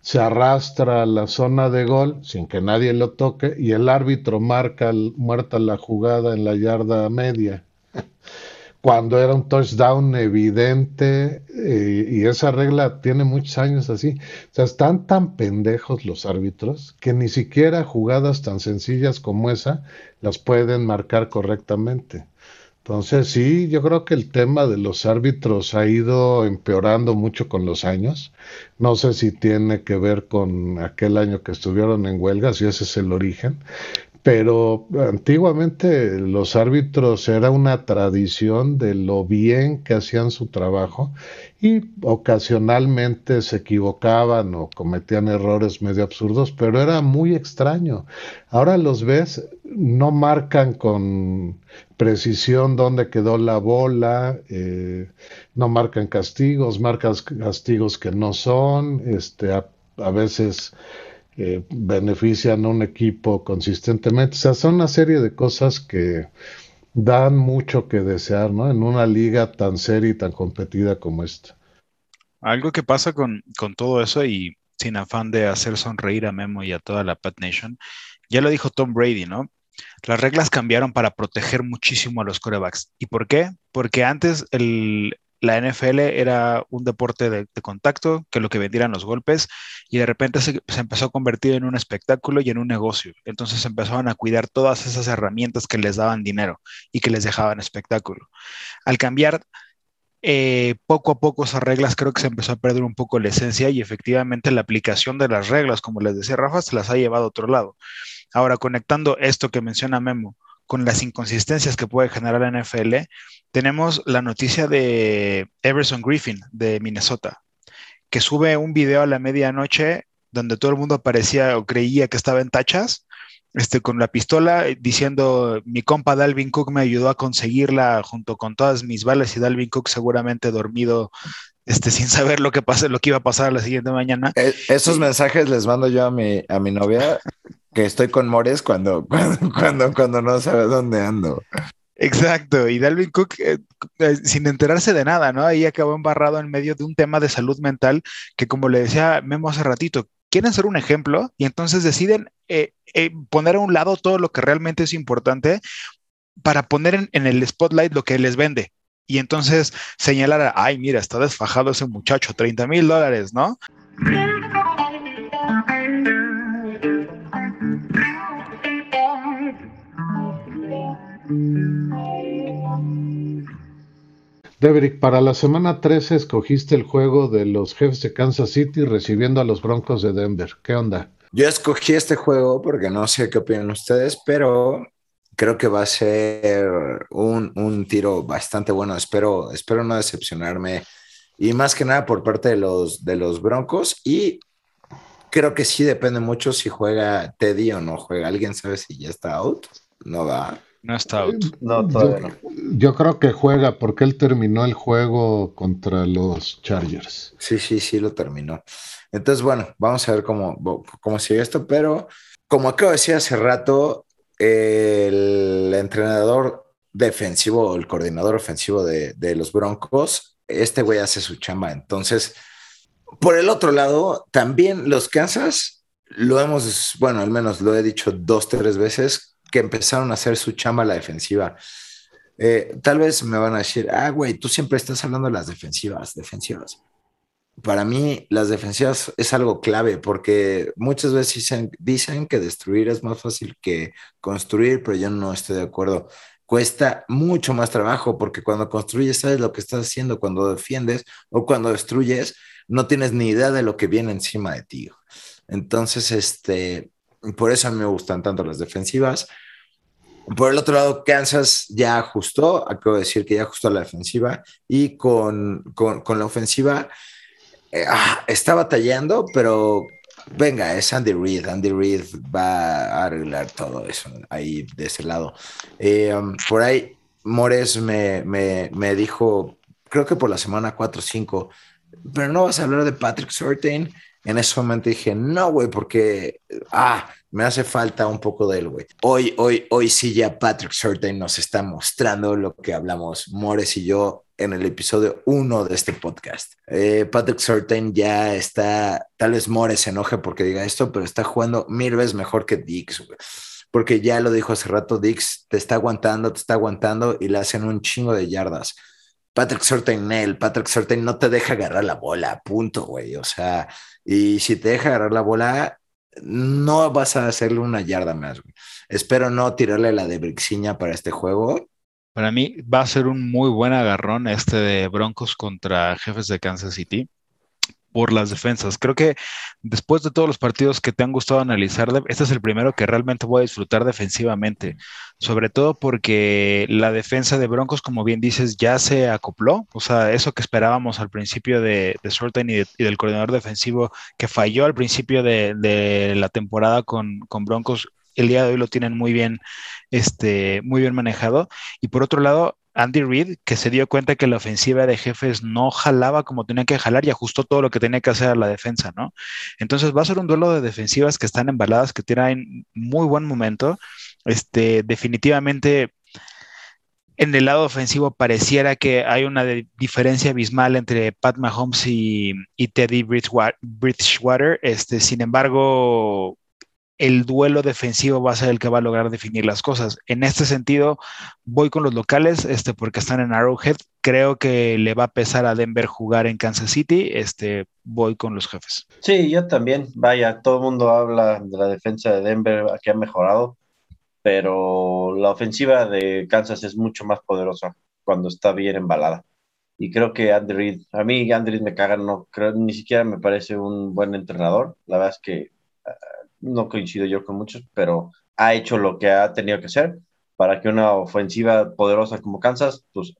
se arrastra a la zona de gol sin que nadie lo toque y el árbitro marca muerta la jugada en la yarda media cuando era un touchdown evidente eh, y esa regla tiene muchos años así. O sea, están tan pendejos los árbitros que ni siquiera jugadas tan sencillas como esa las pueden marcar correctamente. Entonces, sí, yo creo que el tema de los árbitros ha ido empeorando mucho con los años. No sé si tiene que ver con aquel año que estuvieron en huelga, si ese es el origen, pero antiguamente los árbitros era una tradición de lo bien que hacían su trabajo y ocasionalmente se equivocaban o cometían errores medio absurdos, pero era muy extraño. Ahora los ves, no marcan con precisión dónde quedó la bola, eh, no marcan castigos, marcan castigos que no son, este, a veces benefician a un equipo consistentemente. O sea, son una serie de cosas que dan mucho que desear, ¿no? En una liga tan seria y tan competida como esta. Algo que pasa con, con todo eso y sin afán de hacer sonreír a Memo y a toda la Pat Nation, ya lo dijo Tom Brady, ¿no? Las reglas cambiaron para proteger muchísimo a los corebacks. ¿Y por qué? Porque antes el, la NFL era un deporte de, contacto, que lo que vendieran los golpes, y de repente se, empezó a convertir en un espectáculo y en un negocio. Entonces empezaban a cuidar todas esas herramientas que les daban dinero y que les dejaban espectáculo. Al cambiar eh, poco a poco esas reglas creo que se empezó a perder un poco la esencia y efectivamente la aplicación de las reglas, como les decía Rafa, se las ha llevado a otro lado. Ahora, conectando esto que menciona Memo con las inconsistencias que puede generar la NFL, tenemos la noticia de Everson Griffin de Minnesota, que sube un video a la medianoche donde todo el mundo parecía o creía que estaba en tachas este, con la pistola diciendo mi compa Dalvin Cook me ayudó a conseguirla junto con todas mis balas y Dalvin Cook seguramente dormido este, sin saber lo que pase, lo que iba a pasar la siguiente mañana. Eh, esos mensajes les mando yo a mi, a mi novia que estoy con Mores cuando, cuando, cuando, cuando no sabe dónde ando. Exacto, y Dalvin Cook, eh, eh, sin enterarse de nada, ¿no? Ahí acabó embarrado en medio de un tema de salud mental que, como le decía Memo hace ratito, quieren ser un ejemplo y entonces deciden eh, poner a un lado todo lo que realmente es importante para poner en, en, el spotlight lo que les vende. Y entonces señalar, ay, mira, está desfajado ese muchacho, 30 mil dólares, ¿no? Deverick, para la semana 13 escogiste el juego de los jefes de Kansas City recibiendo a los Broncos de Denver. ¿Qué onda? Yo escogí este juego porque no sé qué opinan ustedes, pero creo que va a ser un, un tiro bastante bueno. Espero, espero no decepcionarme. Y más que nada por parte de los, de los Broncos. Y creo que sí depende mucho si juega Teddy o no juega. ¿Alguien sabe si ya está out? No va. No está out. No, yo, todavía no. yo creo que juega porque él terminó el juego contra los Chargers. Sí, sí, sí, lo terminó. Entonces, bueno, vamos a ver cómo, cómo sigue esto, pero como acabo de decir hace rato, el entrenador defensivo, el coordinador ofensivo de, de los Broncos, este güey hace su chamba. Entonces, por el otro lado, también los Kansas, lo hemos, bueno, al menos lo he dicho dos, tres veces, que empezaron a hacer su chamba a la defensiva. Eh, tal vez me van a decir, ah, güey, tú siempre estás hablando de las defensivas, defensivas. Para mí, las defensivas es algo clave porque muchas veces dicen, dicen que destruir es más fácil que construir, pero yo no estoy de acuerdo. Cuesta mucho más trabajo porque cuando construyes sabes lo que estás haciendo, cuando defiendes o cuando destruyes, no tienes ni idea de lo que viene encima de ti. Entonces, este, por eso a mí me gustan tanto las defensivas. Por el otro lado, Kansas ya ajustó, acabo de decir que ya ajustó la defensiva y con, con, la ofensiva eh, ah, está batallando, pero venga, es Andy Reid. Andy Reid va a arreglar todo eso ahí de ese lado. Eh, um, por ahí, Mores me, me, me, dijo, creo que por la semana 4 o 5, pero no vas a hablar de Patrick Surtain en ese momento dije, no, güey, porque, ah, me hace falta un poco de él, güey. Hoy, hoy, hoy sí ya Patrick Surtain nos está mostrando lo que hablamos Mores y yo en el episodio 1 de este podcast. Eh, Patrick Surtain ya está, tal vez Mores se enoje porque diga esto, pero está jugando mil veces mejor que Dix, güey. Porque ya lo dijo hace rato, Dix te está aguantando, te está aguantando y le hacen un chingo de yardas. Patrick Surtain, él, Patrick Surtain no te deja agarrar la bola, punto, güey. O sea, y si te deja agarrar la bola, no vas a hacerle una yarda más. Güey. Espero no tirarle la de Brixiña para este juego. Para mí va a ser un muy buen agarrón este de Broncos contra jefes de Kansas City por las defensas. Creo que después de todos los partidos que te han gustado analizar, este es el primero que realmente voy a disfrutar defensivamente, sobre todo porque la defensa de Broncos, como bien dices, ya se acopló, o sea, eso que esperábamos al principio de, de Sorten y, y, del coordinador defensivo que falló al principio de, de la temporada con, con Broncos, el día de hoy lo tienen muy bien, este, muy bien manejado. Y por otro lado, Andy Reid, que se dio cuenta que la ofensiva de jefes no jalaba como tenía que jalar y ajustó todo lo que tenía que hacer a la defensa, ¿no? Entonces va a ser un duelo de defensivas que están embaladas, que tienen muy buen momento. Este, definitivamente en el lado ofensivo pareciera que hay una diferencia abismal entre Pat Mahomes y, y Teddy Bridgewater. Este, sin embargo, el duelo defensivo va a ser el que va a lograr definir las cosas. En este sentido, voy con los locales, este, porque están en Arrowhead. Creo que le va a pesar a Denver jugar en Kansas City. Este, voy con los jefes. Sí, yo también. Vaya, todo el mundo habla de la defensa de Denver que ha mejorado, pero la ofensiva de Kansas es mucho más poderosa cuando está bien embalada. Y creo que Andy Reid, a mí Andy Reid me caga, no creo, ni siquiera me parece un buen entrenador. La verdad es que no coincido yo con muchos, pero ha hecho lo que ha tenido que hacer para que una ofensiva poderosa como Kansas, pues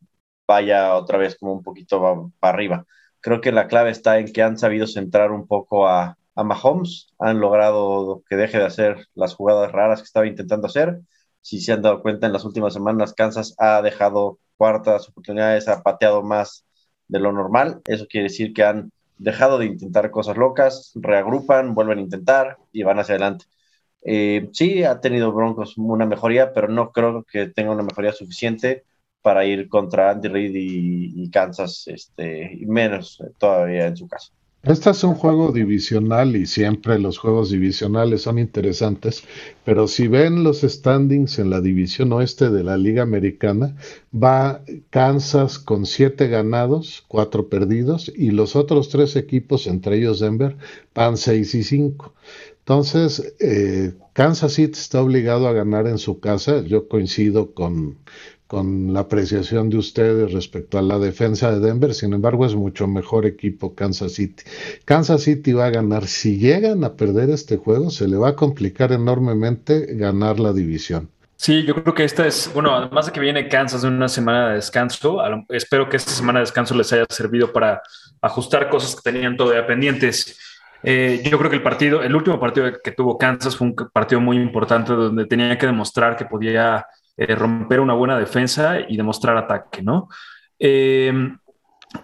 vaya otra vez como un poquito para arriba. Creo que la clave está en que han sabido centrar un poco a, a Mahomes, han logrado que deje de hacer las jugadas raras que estaba intentando hacer. Si se han dado cuenta en las últimas semanas, Kansas ha dejado cuartas oportunidades, ha pateado más de lo normal. Eso quiere decir que han dejado de intentar cosas locas, reagrupan, vuelven a intentar y van hacia adelante. Eh, sí, ha tenido Broncos una mejoría, pero no creo que tenga una mejoría suficiente para ir contra Andy Reid y, Kansas, este, menos todavía en su caso. Este es un juego divisional y siempre los juegos divisionales son interesantes, pero si ven los standings en la división oeste de la Liga Americana, va Kansas con siete ganados, cuatro perdidos, y los otros tres equipos, entre ellos Denver, van seis y cinco. Entonces, eh, Kansas City está obligado a ganar en su casa. Yo coincido con, con la apreciación de ustedes respecto a la defensa de Denver. Sin embargo, es mucho mejor equipo Kansas City. Kansas City va a ganar. Si llegan a perder este juego, se le va a complicar enormemente ganar la división. Sí, yo creo que esta es, bueno, además de que viene Kansas de una semana de descanso, espero que esta semana de descanso les haya servido para ajustar cosas que tenían todavía pendientes. Eh, yo creo que el partido, el último partido que tuvo Kansas fue un partido muy importante donde tenía que demostrar que podía eh, romper una buena defensa y demostrar ataque, ¿no? Eh,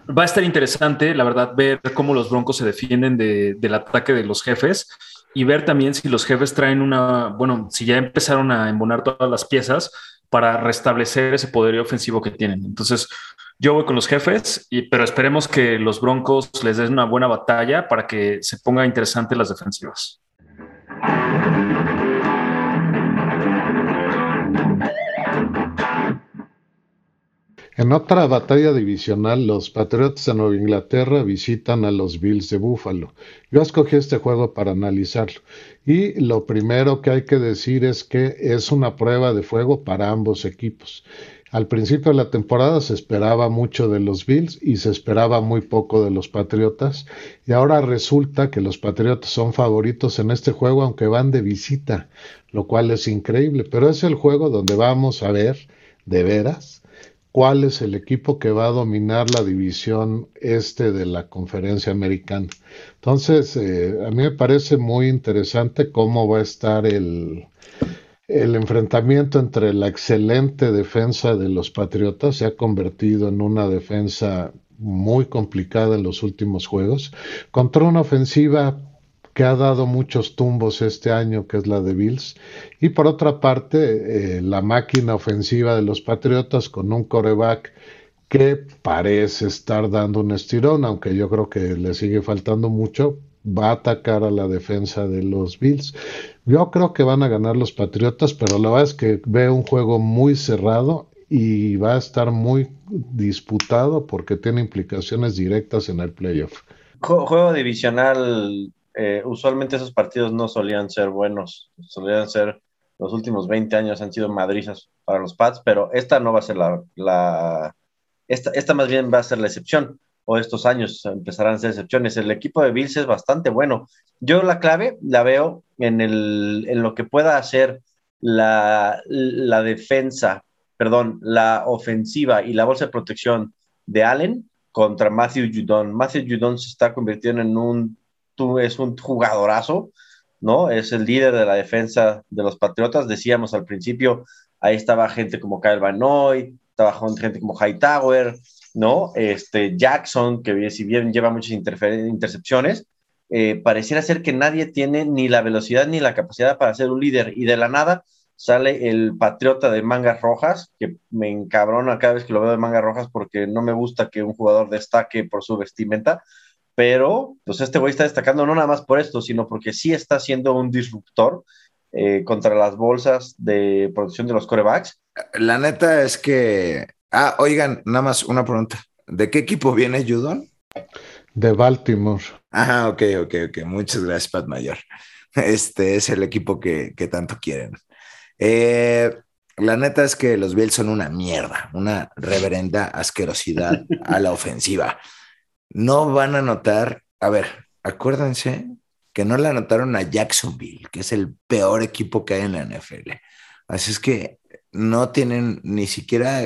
va a estar interesante, la verdad, ver cómo los Broncos se defienden del ataque de los jefes y ver también si los jefes traen una, bueno, si ya empezaron a embonar todas las piezas para restablecer ese poderío ofensivo que tienen. Entonces, yo voy con los jefes, y, pero esperemos que los Broncos les den una buena batalla para que se pongan interesantes las defensivas. En otra batalla divisional, los Patriots de Nueva Inglaterra visitan a los Bills de Buffalo. Yo escogí este juego para analizarlo. Y lo primero que hay que decir es que es una prueba de fuego para ambos equipos. Al principio de la temporada se esperaba mucho de los Bills y se esperaba muy poco de los Patriotas. Y ahora resulta que los Patriotas son favoritos en este juego, aunque van de visita, lo cual es increíble. Pero es el juego donde vamos a ver, de veras, cuál es el equipo que va a dominar la división este de la conferencia americana. Entonces, eh, a mí me parece muy interesante cómo va a estar el, el enfrentamiento entre la excelente defensa de los Patriotas, se ha convertido en una defensa muy complicada en los últimos juegos, contra una ofensiva que ha dado muchos tumbos este año, que es la de Bills. Y por otra parte, eh, la máquina ofensiva de los Patriotas con un coreback que parece estar dando un estirón, aunque yo creo que le sigue faltando mucho, va a atacar a la defensa de los Bills. Yo creo que van a ganar los Patriotas, pero la verdad es que veo un juego muy cerrado y va a estar muy disputado porque tiene implicaciones directas en el playoff. Juego divisional eh, usualmente esos partidos no solían ser buenos, solían ser, los últimos 20 años han sido madrizas para los Pats, pero esta no va a ser la, la esta, esta más bien va a ser la excepción, o estos años empezarán a ser excepciones. El equipo de Bills es bastante bueno. Yo la clave la veo en, el, en lo que pueda hacer la, la defensa, perdón, la ofensiva y la bolsa de protección de Allen contra Matthew Judon. Matthew Judon se está convirtiendo en un es un jugadorazo, ¿no? Es el líder de la defensa de los Patriotas. Decíamos al principio, ahí estaba gente como Kyle Van Noy, estaba gente como Hightower, ¿no? Este Jackson, que si bien lleva muchas intercepciones, eh, pareciera ser que nadie tiene ni la velocidad ni la capacidad para ser un líder. Y de la nada sale el patriota de mangas rojas, que me encabrona cada vez que lo veo de mangas rojas porque no me gusta que un jugador destaque por su vestimenta pero pues este güey está destacando no nada más por esto, sino porque sí está siendo un disruptor eh, contra las bolsas de producción de los corebacks. La neta es que, ah, oigan, nada más una pregunta, ¿de qué equipo viene Judon? De Baltimore. Ah, ok, ok, ok, muchas gracias, Pat Mayor. Este es el equipo que, que tanto quieren. Eh, la neta es que los Bills son una mierda, una reverenda asquerosidad a la ofensiva no van a notar, a ver, acuérdense que no le anotaron a Jacksonville, que es el peor equipo que hay en la NFL. Así es que no tienen ni siquiera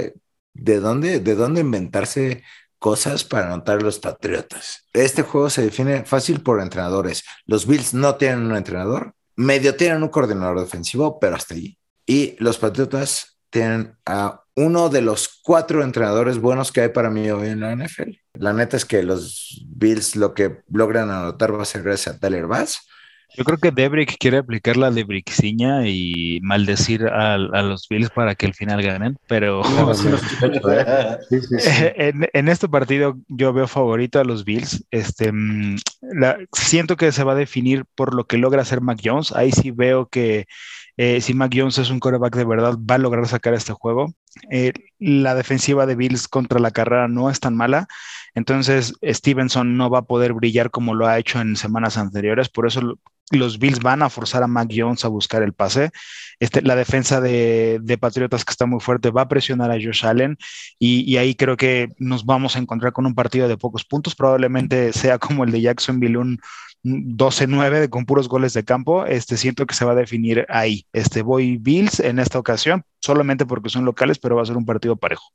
de dónde, de dónde inventarse cosas para anotar los Patriotas. Este juego se define fácil por entrenadores. Los Bills no tienen un entrenador, medio tienen un coordinador defensivo, pero hasta ahí. Y los Patriotas tienen a uno de los cuatro entrenadores buenos que hay para mí hoy en la NFL. La neta es que los Bills lo que logran anotar va a ser gracias a Tyler Bass yo creo que Debrick quiere aplicar la de Brixiña y maldecir a, los Bills para que al final ganen, pero en, este partido yo veo favorito a los Bills. Este, mm, siento que se va a definir por lo que logra hacer Mac Jones. Ahí sí veo que eh, si Mac Jones es un quarterback de verdad, va a lograr sacar este juego. Eh, la defensiva de Bills contra la carrera no es tan mala, entonces Stevenson no va a poder brillar como lo ha hecho en semanas anteriores, por eso los Bills van a forzar a Mac Jones a buscar el pase. Este, la defensa de, Patriotas, que está muy fuerte, va a presionar a Josh Allen y, ahí creo que nos vamos a encontrar con un partido de pocos puntos. Probablemente sea como el de Jacksonville, un 12-9 con puros goles de campo. Este, siento que se va a definir ahí. Este, voy Bills en esta ocasión, solamente porque son locales, pero va a ser un partido parejo.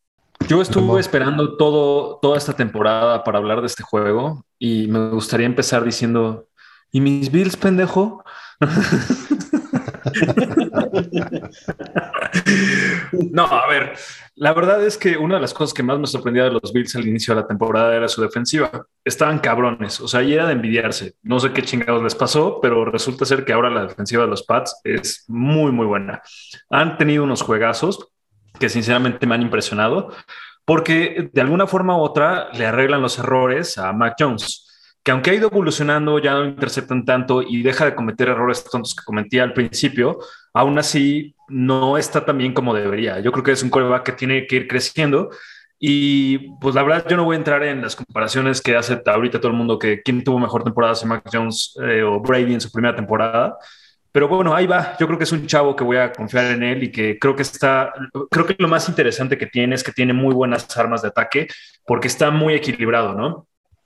Yo estuve esperando todo, toda esta temporada para hablar de este juego y me gustaría empezar diciendo ¿Y mis Bills, pendejo? no, a ver, la verdad es que una de las cosas que más me sorprendía de los Bills al inicio de la temporada era su defensiva. Estaban cabrones, o sea, y era de envidiarse. No sé qué chingados les pasó, pero resulta ser que ahora la defensiva de los Pats es muy, muy buena. Han tenido unos juegazos que sinceramente me han impresionado porque de alguna forma u otra le arreglan los errores a Mac Jones que aunque ha ido evolucionando, ya no interceptan tanto y deja de cometer errores tontos que cometía al principio, aún así no está tan bien como debería. Yo creo que es un coreback que tiene que ir creciendo. Y pues la verdad, yo no voy a entrar en las comparaciones que hace ahorita todo el mundo, que quién tuvo mejor temporada, si Mac Jones eh, o Brady en su primera temporada. Pero bueno, ahí va. Yo creo que es un chavo que voy a confiar en él y que creo que está, creo que lo más interesante que tiene es que tiene muy buenas armas de ataque porque está muy equilibrado, ¿no?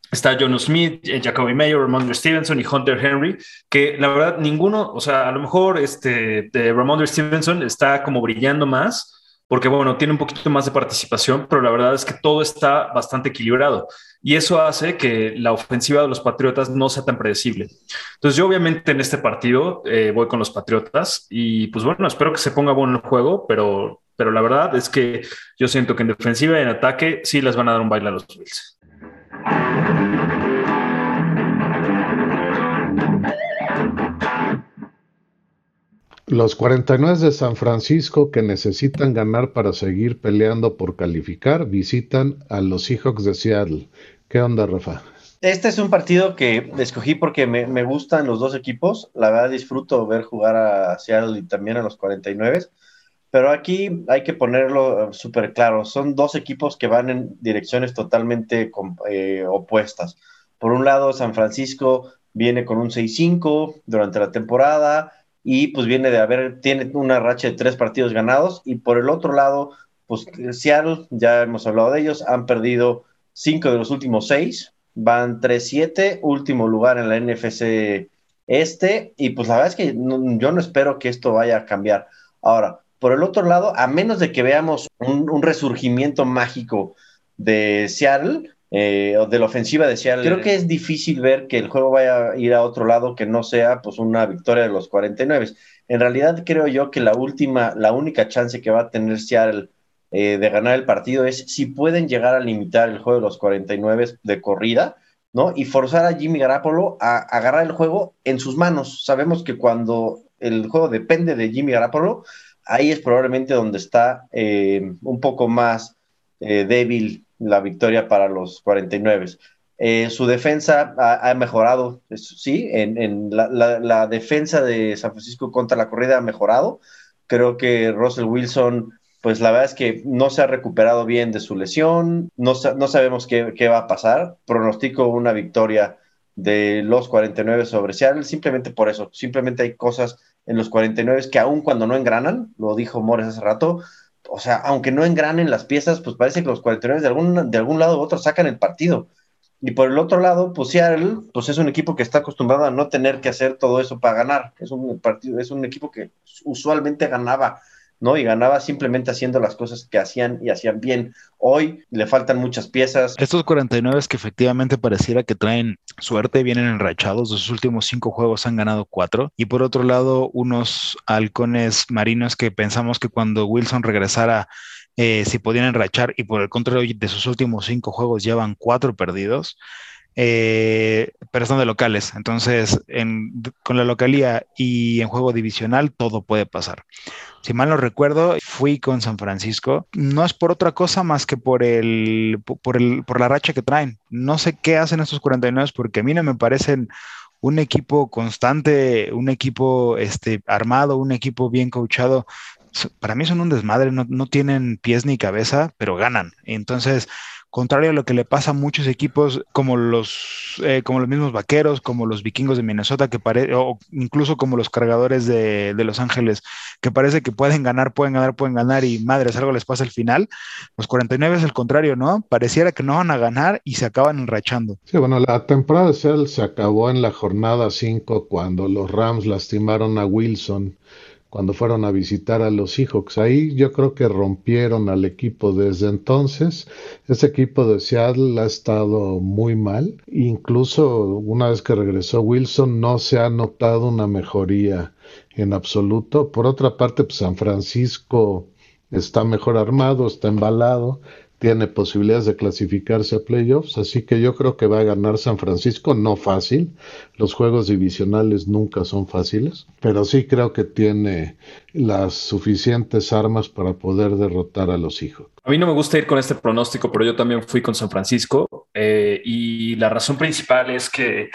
Está John Smith, eh, Jacoby Mayer, Ramondre Stevenson y Hunter Henry, que la verdad ninguno, o sea, a lo mejor este, de Ramondre Stevenson está como brillando más, porque bueno, tiene un poquito más de participación, pero la verdad es que todo está bastante equilibrado y eso hace que la ofensiva de los Patriotas no sea tan predecible. Entonces yo obviamente en este partido eh, voy con los Patriotas y pues bueno, espero que se ponga bueno el juego, pero, pero la verdad es que yo siento que en defensiva y en ataque sí les van a dar un baile a los Bills. Los 49 de San Francisco que necesitan ganar para seguir peleando por calificar visitan a los Seahawks de Seattle. ¿Qué onda, Rafa? Este es un partido que escogí porque me, gustan los dos equipos. La verdad disfruto ver jugar a Seattle y también a los 49. Pero aquí hay que ponerlo eh, súper claro. Son dos equipos que van en direcciones totalmente eh, opuestas. Por un lado, San Francisco viene con un 6-5 durante la temporada y pues viene de haber, tiene una racha de tres partidos ganados. Y por el otro lado, pues Seattle, ya hemos hablado de ellos, han perdido cinco de los últimos seis, van 3-7, último lugar en la NFC este. Y pues la verdad es que yo no espero que esto vaya a cambiar. Ahora, por el otro lado, a menos de que veamos un, resurgimiento mágico de Seattle, eh, de la ofensiva de Seattle, creo que es difícil ver que el juego vaya a ir a otro lado que no sea pues una victoria de los 49. En realidad creo yo que la última, la única chance que va a tener Seattle eh, de ganar el partido es si pueden llegar a limitar el juego de los 49 de corrida, ¿no? Y forzar a Jimmy Garapolo a, a agarrar el juego en sus manos. Sabemos que cuando el juego depende de Jimmy Garapolo, ahí es probablemente donde está eh, un poco más eh, débil la victoria para los 49. Eh, su defensa ha, mejorado, sí, en, la, defensa de San Francisco contra la corrida ha mejorado. Creo que Russell Wilson, pues la verdad es que no se ha recuperado bien de su lesión, no, no sabemos qué, qué va a pasar. Pronostico una victoria de los 49 sobre Seattle, simplemente por eso, simplemente hay cosas en los 49 que aun cuando no engranan, lo dijo Mores hace rato, o sea, aunque no engranen las piezas, pues parece que los 49 de algún, de algún lado u otro sacan el partido. Y por el otro lado, pues Seattle, pues es un equipo que está acostumbrado a no tener que hacer todo eso para ganar. Es un partido, es un equipo que usualmente ganaba ¿no? Y ganaba simplemente haciendo las cosas que hacían y hacían bien. Hoy le faltan muchas piezas. Estos 49 es que efectivamente pareciera que traen suerte, vienen enrachados. De sus últimos cinco juegos han ganado cuatro. Y por otro lado, unos halcones marinos que pensamos que cuando Wilson regresara eh, si podían enrachar y por el contrario de sus últimos cinco juegos llevan cuatro perdidos eh, pero son de locales. Entonces, con la localía y en juego divisional, todo puede pasar. Si mal no recuerdo, fui con San Francisco. No es por otra cosa más que por el, por el, por la racha que traen. No sé qué hacen estos 49 porque a mí no me parecen un equipo constante, un equipo este, armado, un equipo bien coachado. Para mí son un desmadre, no, no tienen pies ni cabeza, pero ganan. Entonces, contrario a lo que le pasa a muchos equipos como los, eh, como los mismos vaqueros, como los vikingos de Minnesota, que parece, o incluso como los cargadores de, Los Ángeles, que parece que pueden ganar, pueden ganar, pueden ganar y madres, algo les pasa al final. Los 49 es el contrario, ¿no? Pareciera que no van a ganar y se acaban enrachando. Sí, bueno, la temporada de Seattle se acabó en la jornada 5 cuando los Rams lastimaron a Wilson cuando fueron a visitar a los Seahawks. Ahí yo creo que rompieron al equipo desde entonces. Ese equipo de Seattle ha estado muy mal. Incluso una vez que regresó Wilson no se ha notado una mejoría en absoluto. Por otra parte, pues San Francisco está mejor armado, está embalado tiene posibilidades de clasificarse a playoffs, así que yo creo que va a ganar San Francisco, no fácil, los juegos divisionales nunca son fáciles, pero sí creo que tiene las suficientes armas para poder derrotar a los hijos. A mí no me gusta ir con este pronóstico, pero yo también fui con San Francisco eh, y la razón principal es que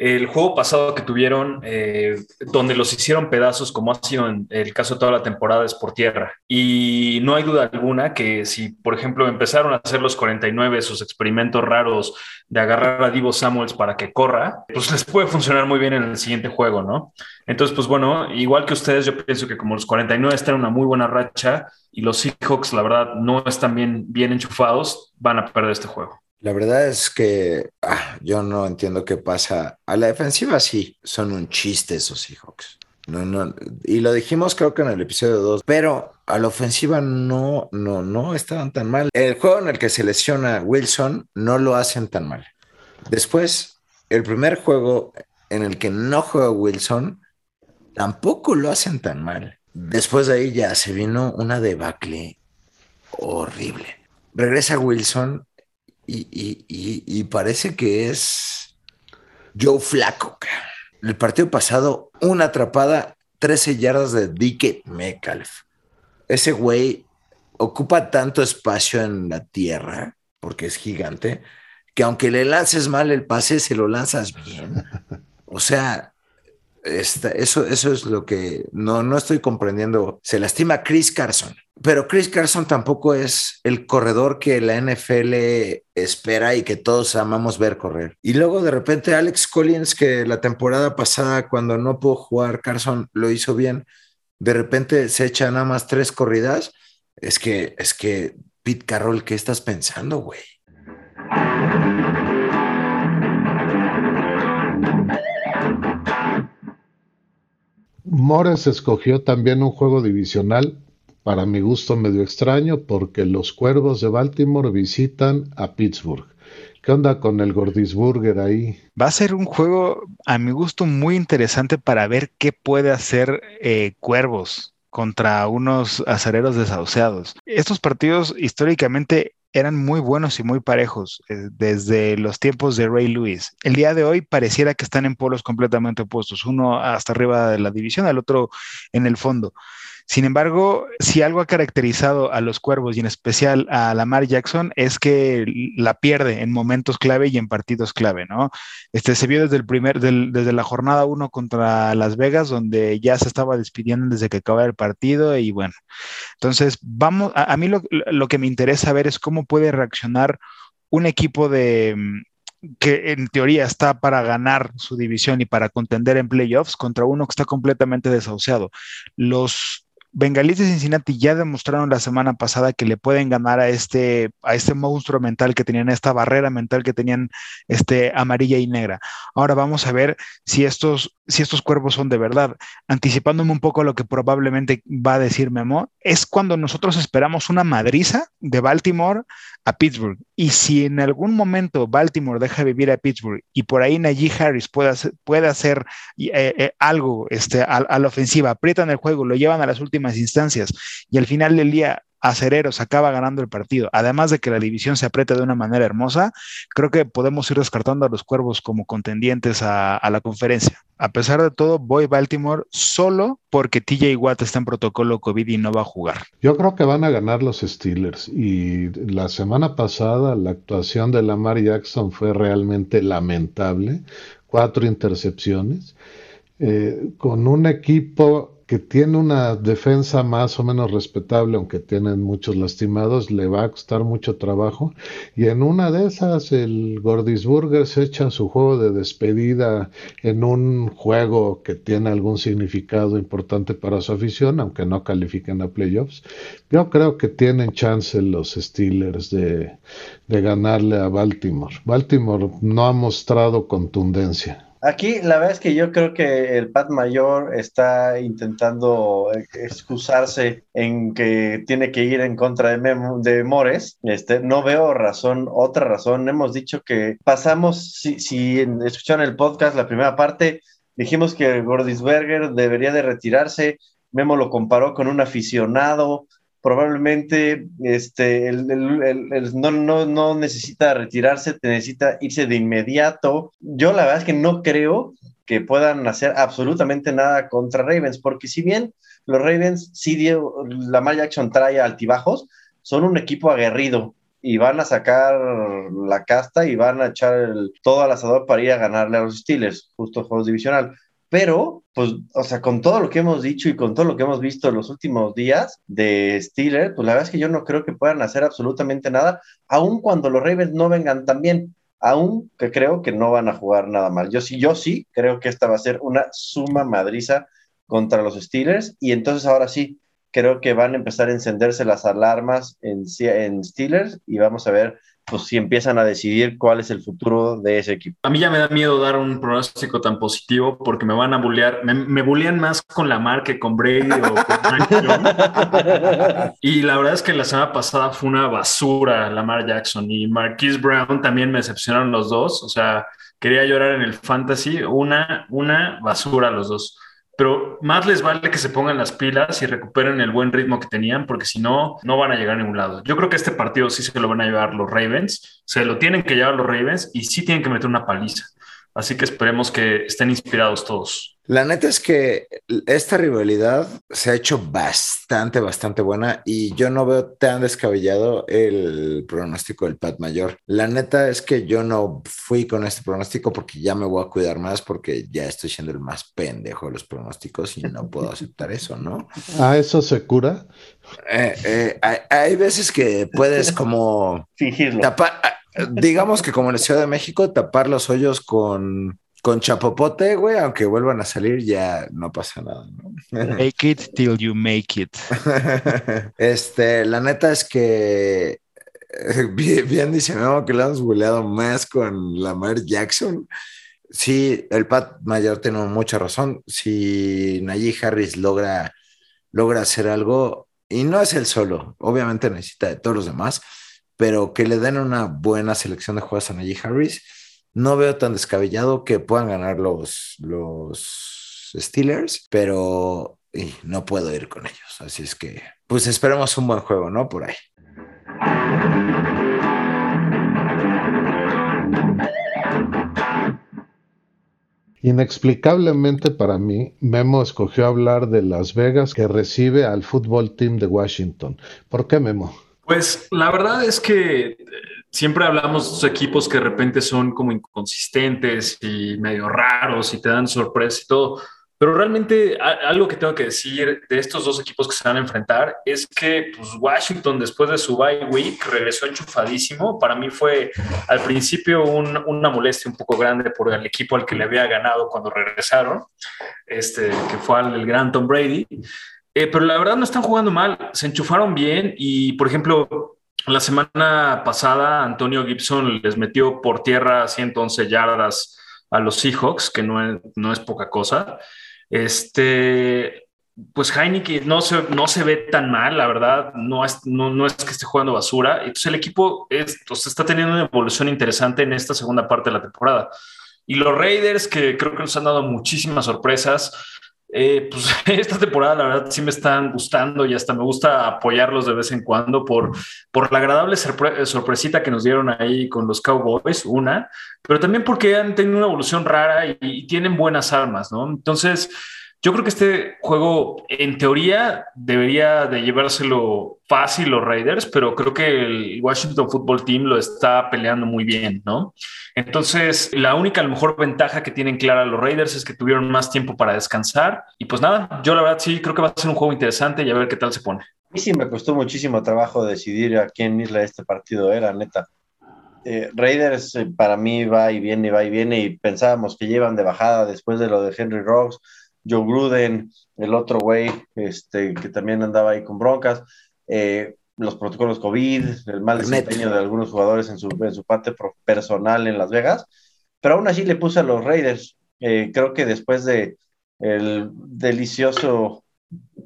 el juego pasado que tuvieron, eh, donde los hicieron pedazos, como ha sido en el caso de toda la temporada, es por tierra. Y no hay duda alguna que si, por ejemplo, empezaron a hacer los 49 sus experimentos raros de agarrar a Divo Samuels para que corra, pues les puede funcionar muy bien en el siguiente juego, ¿no? Entonces, pues bueno, igual que ustedes, yo pienso que como los 49 están en una muy buena racha y los Seahawks, la verdad, no están bien, bien enchufados, van a perder este juego. La verdad es que ah, yo no entiendo qué pasa. A la defensiva sí, son un chiste esos Seahawks. No, no, y lo dijimos creo que en el episodio 2, pero a la ofensiva no, no, no estaban tan mal. El juego en el que se lesiona Wilson no lo hacen tan mal. Después, el primer juego en el que no juega Wilson tampoco lo hacen tan mal. Después de ahí ya se vino una debacle horrible. Regresa Wilson y, parece que es Joe Flaco. El partido pasado, una atrapada, 13 yardas de Dick Metcalf. Ese güey ocupa tanto espacio en la tierra, porque es gigante, que aunque le lances mal el pase, se lo lanzas bien. O sea, eso, eso es lo que no, no estoy comprendiendo. Se lastima Chris Carson, pero Chris Carson tampoco es el corredor que la NFL espera y que todos amamos ver correr. Y luego de repente Alex Collins, que la temporada pasada cuando no pudo jugar Carson lo hizo bien, de repente se echa nada más tres corridas. Es que, es que, Pete Carroll, ¿qué estás pensando, güey? Mores escogió también un juego divisional, para mi gusto medio extraño, porque los Cuervos de Baltimore visitan a Pittsburgh. ¿Qué onda con el Gordisburger ahí? Va a ser un juego, a mi gusto, muy interesante para ver qué puede hacer eh, Cuervos contra unos acereros desahuciados. Estos partidos históricamente eran muy buenos y muy parejos eh, desde los tiempos de Ray Lewis. El día de hoy pareciera que están en polos completamente opuestos, uno hasta arriba de la división, el otro en el fondo. Sin embargo, si algo ha caracterizado a los Cuervos y en especial a Lamar Jackson es que la pierde en momentos clave y en partidos clave, ¿no? Este se vio desde el primer, desde la jornada 1 contra Las Vegas, donde ya se estaba despidiendo desde que acababa el partido y bueno. Entonces, vamos, a, mí lo, lo que me interesa ver es cómo puede reaccionar un equipo de, que en teoría está para ganar su división y para contender en playoffs contra uno que está completamente desahuciado. Los Bengalíes de Cincinnati ya demostraron la semana pasada que le pueden ganar a este, a este monstruo mental que tenían, esta barrera mental que tenían este, amarilla y negra. Ahora vamos a ver si estos, si estos cuervos son de verdad. Anticipándome un poco a lo que probablemente va a decir Memo, es cuando nosotros esperamos una madriza de Baltimore a Pittsburgh. Y si en algún momento Baltimore deja vivir a Pittsburgh y por ahí Najee Harris puede hacer, puede hacer eh, eh, algo este, a, a, la ofensiva, aprietan el juego, lo llevan a las últimas instancias y al final del día Acereros acaba ganando el partido, además de que la división se aprieta de una manera hermosa, creo que podemos ir descartando a los cuervos como contendientes a, la conferencia. A pesar de todo, voy Baltimore solo porque TJ Watt está en protocolo COVID y no va a jugar. Yo creo que van a ganar los Steelers y la semana pasada la actuación de Lamar Jackson fue realmente lamentable, cuatro intercepciones, eh, con un equipo que tiene una defensa más o menos respetable, aunque tienen muchos lastimados, le va a costar mucho trabajo. Y en una de esas, el Gordisburger se echa su juego de despedida en un juego que tiene algún significado importante para su afición, aunque no califiquen a playoffs. Yo creo que tienen chance los Steelers de, de ganarle a Baltimore. Baltimore no ha mostrado contundencia. Aquí la verdad es que yo creo que el Pat Mayor está intentando excusarse en que tiene que ir en contra de, Memo, de Mores. Este, no veo razón, otra razón. Hemos dicho que pasamos, si, si escucharon el podcast, la primera parte, dijimos que Gordisberger debería de retirarse. Memo lo comparó con un aficionado probablemente este, el, el, el, no, no, no, necesita retirarse, necesita irse de inmediato. Yo la verdad es que no creo que puedan hacer absolutamente nada contra Ravens, porque si bien los Ravens, sí, Lamar Jackson trae altibajos, son un equipo aguerrido y van a sacar la casta y van a echar todo al asador para ir a ganarle a los Steelers, justo juegos divisional pero, pues, o sea, con todo lo que hemos dicho y con todo lo que hemos visto en los últimos días de Steelers, pues la verdad es que yo no creo que puedan hacer absolutamente nada, aun cuando los Ravens no vengan tan bien, aun que creo que no van a jugar nada mal. Yo sí, yo sí creo que esta va a ser una suma madriza contra los Steelers, y entonces ahora sí, creo que van a empezar a encenderse las alarmas en, en Steelers y vamos a ver pues si empiezan a decidir cuál es el futuro de ese equipo. A mí ya me da miedo dar un pronóstico tan positivo porque me van a bullear, me, me bullean más con Lamar que con Brady o con Y la verdad es que la semana pasada fue una basura Lamar Jackson y Marquise Brown también me decepcionaron los dos, o sea, quería llorar en el fantasy, una, una basura los dos pero más les vale que se pongan las pilas y recuperen el buen ritmo que tenían, porque si no, no van a llegar a ningún lado. Yo creo que este partido sí se lo van a llevar los Ravens, se lo tienen que llevar los Ravens y sí tienen que meter una paliza. Así que esperemos que estén inspirados todos. La neta es que esta rivalidad se ha hecho bastante, bastante buena y yo no veo tan descabellado el pronóstico del Pat Mayor. La neta es que yo no fui con este pronóstico porque ya me voy a cuidar más porque ya estoy siendo el más pendejo de los pronósticos y no puedo aceptar eso, ¿no? ¿A eso se cura? Eh, eh, hay, hay, veces que puedes como fingirlo. Tapar, digamos que como en la Ciudad de México, tapar los hoyos con con chapopote, güey, aunque vuelvan a salir, ya no pasa nada, ¿no? Make it till you make it. Este, la neta es que bien, bien dice Memo que lo hemos buleado más con Lamar Jackson. Sí, el Pat Mayor tiene mucha razón. Si Najee Harris logra, logra hacer algo, y no es el solo, obviamente necesita de todos los demás, pero que le den una buena selección de juegos a Najee Harris no veo tan descabellado que puedan ganar los, los Steelers, pero no puedo ir con ellos. Así es que, pues esperemos un buen juego, ¿no? Por ahí. Inexplicablemente para mí, Memo escogió hablar de Las Vegas que recibe al fútbol team de Washington. ¿Por qué Memo? Pues la verdad es que siempre hablamos de equipos que de repente son como inconsistentes y medio raros y te dan sorpresa y todo. Pero realmente algo que tengo que decir de estos dos equipos que se van a enfrentar es que pues, Washington después de su bye week regresó enchufadísimo. Para mí fue al principio un, una molestia un poco grande por el equipo al que le había ganado cuando regresaron, este, que fue el gran Tom Brady. Eh, pero la verdad no están jugando mal, se enchufaron bien y, por ejemplo, la semana pasada Antonio Gibson les metió por tierra 111 yardas a los Seahawks, que no es, no es poca cosa. Este, pues Heineken no se, no se ve tan mal, la verdad, no es, no, es que esté jugando basura. Entonces el equipo está teniendo una evolución interesante en esta segunda parte de la temporada. Y los Raiders, que creo que nos han dado muchísimas sorpresas, eh, pues esta temporada la verdad sí me están gustando y hasta me gusta apoyarlos de vez en cuando por, por la agradable sorpresita que nos dieron ahí con los Cowboys, una, pero también porque han tenido una evolución rara y, y tienen buenas armas, ¿no? Entonces, yo creo que este juego, en teoría, debería de llevárselo fácil los Raiders, pero creo que el Washington Football Team lo está peleando muy bien, ¿no? Entonces, la única, a lo mejor, ventaja que tienen clara los Raiders es que tuvieron más tiempo para descansar. Y pues nada, yo la verdad sí creo que va a ser un juego interesante y a ver qué tal se pone. A mí sí me costó muchísimo trabajo decidir a quién irle a este partido, era neta. Eh, Raiders eh, para mí va y viene, va y viene, y pensábamos que llevan de bajada después de lo de Henry Rocks Joe Gruden, el otro güey, este, que también andaba ahí con broncas, eh, los protocolos COVID, el mal desempeño de algunos jugadores en su, en su parte personal en Las Vegas, pero aún así le puse a los Raiders. Eh, creo que después de el delicioso,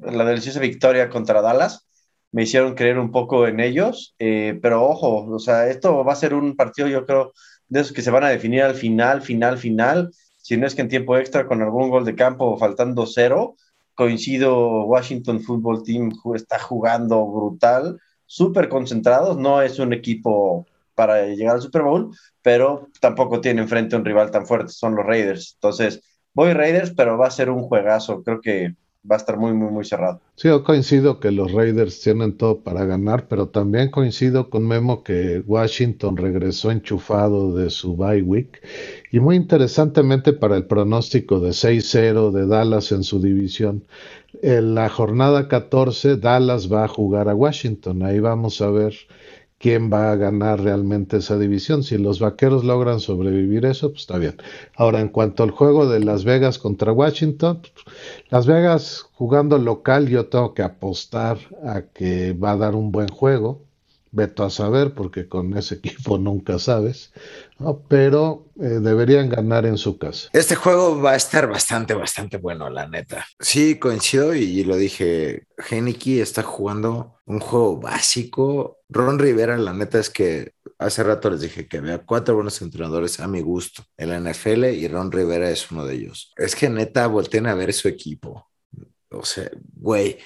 la deliciosa victoria contra Dallas, me hicieron creer un poco en ellos, eh, pero ojo, o sea, esto va a ser un partido, yo creo, de esos que se van a definir al final, final, final, si no es que en tiempo extra con algún gol de campo faltando cero, coincido, Washington Football Team está jugando brutal, súper concentrados, no es un equipo para llegar al Super Bowl, pero tampoco tiene enfrente un rival tan fuerte, son los Raiders. Entonces, voy Raiders, pero va a ser un juegazo, creo que va a estar muy, muy, muy cerrado. Sí, yo coincido que los Raiders tienen todo para ganar, pero también coincido con Memo que Washington regresó enchufado de su bye week y muy interesantemente para el pronóstico de 6-0 de Dallas en su división. En la jornada 14, Dallas va a jugar a Washington. Ahí vamos a ver quién va a ganar realmente esa división. Si los vaqueros logran sobrevivir eso, pues está bien. Ahora, en cuanto al juego de Las Vegas contra Washington, Las Vegas jugando local, yo tengo que apostar a que va a dar un buen juego. Veto a saber, porque con ese equipo nunca sabes, pero eh, deberían ganar en su casa. Este juego va a estar bastante, bastante bueno, la neta. Sí, coincido y lo dije, Heineke está jugando un juego básico. Ron Rivera, la neta es que hace rato les dije que había cuatro buenos entrenadores a mi gusto en la NFL y Ron Rivera es uno de ellos. Es que neta volteen a ver su equipo. O sea, güey,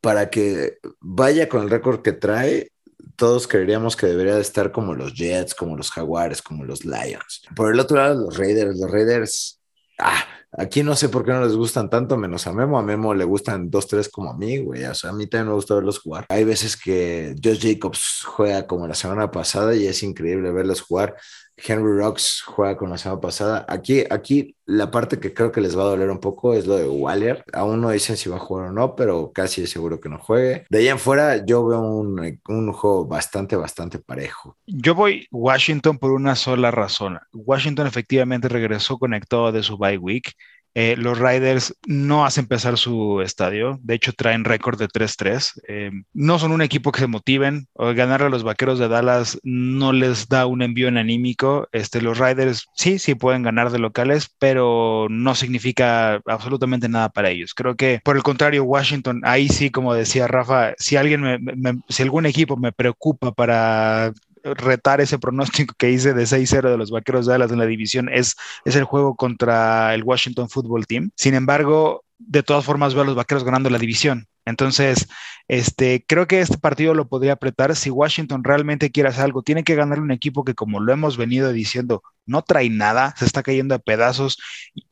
para que vaya con el récord que trae, todos creeríamos que debería de estar como los Jets, como los Jaguares, como los Lions. Por el otro lado, los Raiders, los Raiders, ah, aquí no sé por qué no les gustan tanto, menos a Memo. A Memo le gustan dos, tres como a mí, güey. O sea, a mí también me gusta verlos jugar. Hay veces que Josh Jacobs juega como la semana pasada y es increíble verlos jugar. Henry Rocks juega con la semana pasada. Aquí, aquí la parte que creo que les va a doler un poco es lo de Waller. Aún no dicen si va a jugar o no, pero casi es seguro que no juegue. De ahí en fuera, yo veo un, un juego bastante, bastante parejo. Yo voy Washington por una sola razón. Washington efectivamente regresó conectado de su bye week eh, los Riders no hacen pesar su estadio, de hecho traen récord de 3-3. Eh, no son un equipo que se motiven, o ganar a los Vaqueros de Dallas no les da un envío en anímico. Este, los Riders sí, sí pueden ganar de locales, pero no significa absolutamente nada para ellos. Creo que por el contrario, Washington, ahí sí, como decía Rafa, si alguien si algún equipo me preocupa para retar ese pronóstico que hice de 6-0 de los Vaqueros de Dallas en la división es, es el juego contra el Washington Football Team. Sin embargo, de todas formas veo a los Vaqueros ganando la división. Entonces, este, creo que este partido lo podría apretar. Si Washington realmente quiere hacer algo, tiene que ganarle un equipo que, como lo hemos venido diciendo, no trae nada, se está cayendo a pedazos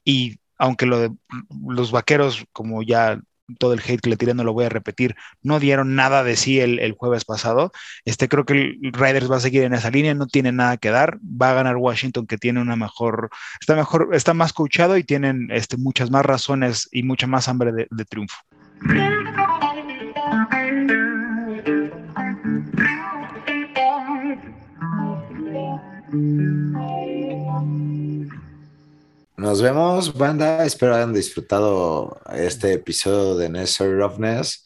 y aunque lo de los vaqueros, como ya todo el hate que le tiré, no lo voy a repetir, no dieron nada de sí el, jueves pasado. Este, creo que el Riders va a seguir en esa línea, no tiene nada que dar, va a ganar Washington que tiene una mejor, está mejor, está más coachado y tienen este, muchas más razones y mucha más hambre de, de triunfo. No nos vemos, banda. Espero hayan disfrutado este episodio de Necessary Roughness.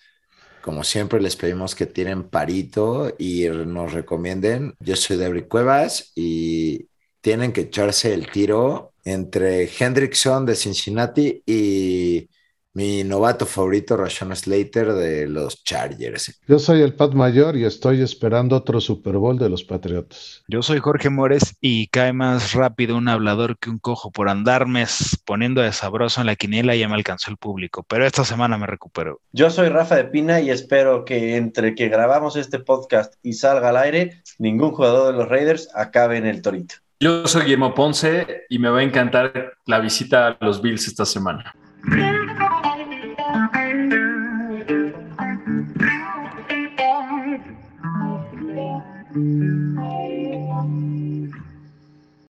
Como siempre, les pedimos que tienen parito y nos recomienden. Yo soy Debri Cuevas y tienen que echarse el tiro entre Hendrickson de Cincinnati y mi novato favorito, Rashawn Slater de los Chargers. Yo soy el Pat Mayor y estoy esperando otro Super Bowl de los Patriotas. Yo soy Jorge Mores y cae más rápido un hablador que un cojo por andarme poniendo de sabroso en la quiniela y ya me alcanzó el público, pero esta semana me recupero. Yo soy Rafa de Pina y espero que entre que grabamos este podcast y salga al aire, ningún jugador de los Raiders acabe en el torito. Yo soy Guillermo Ponce y me va a encantar la visita a los Bills esta semana.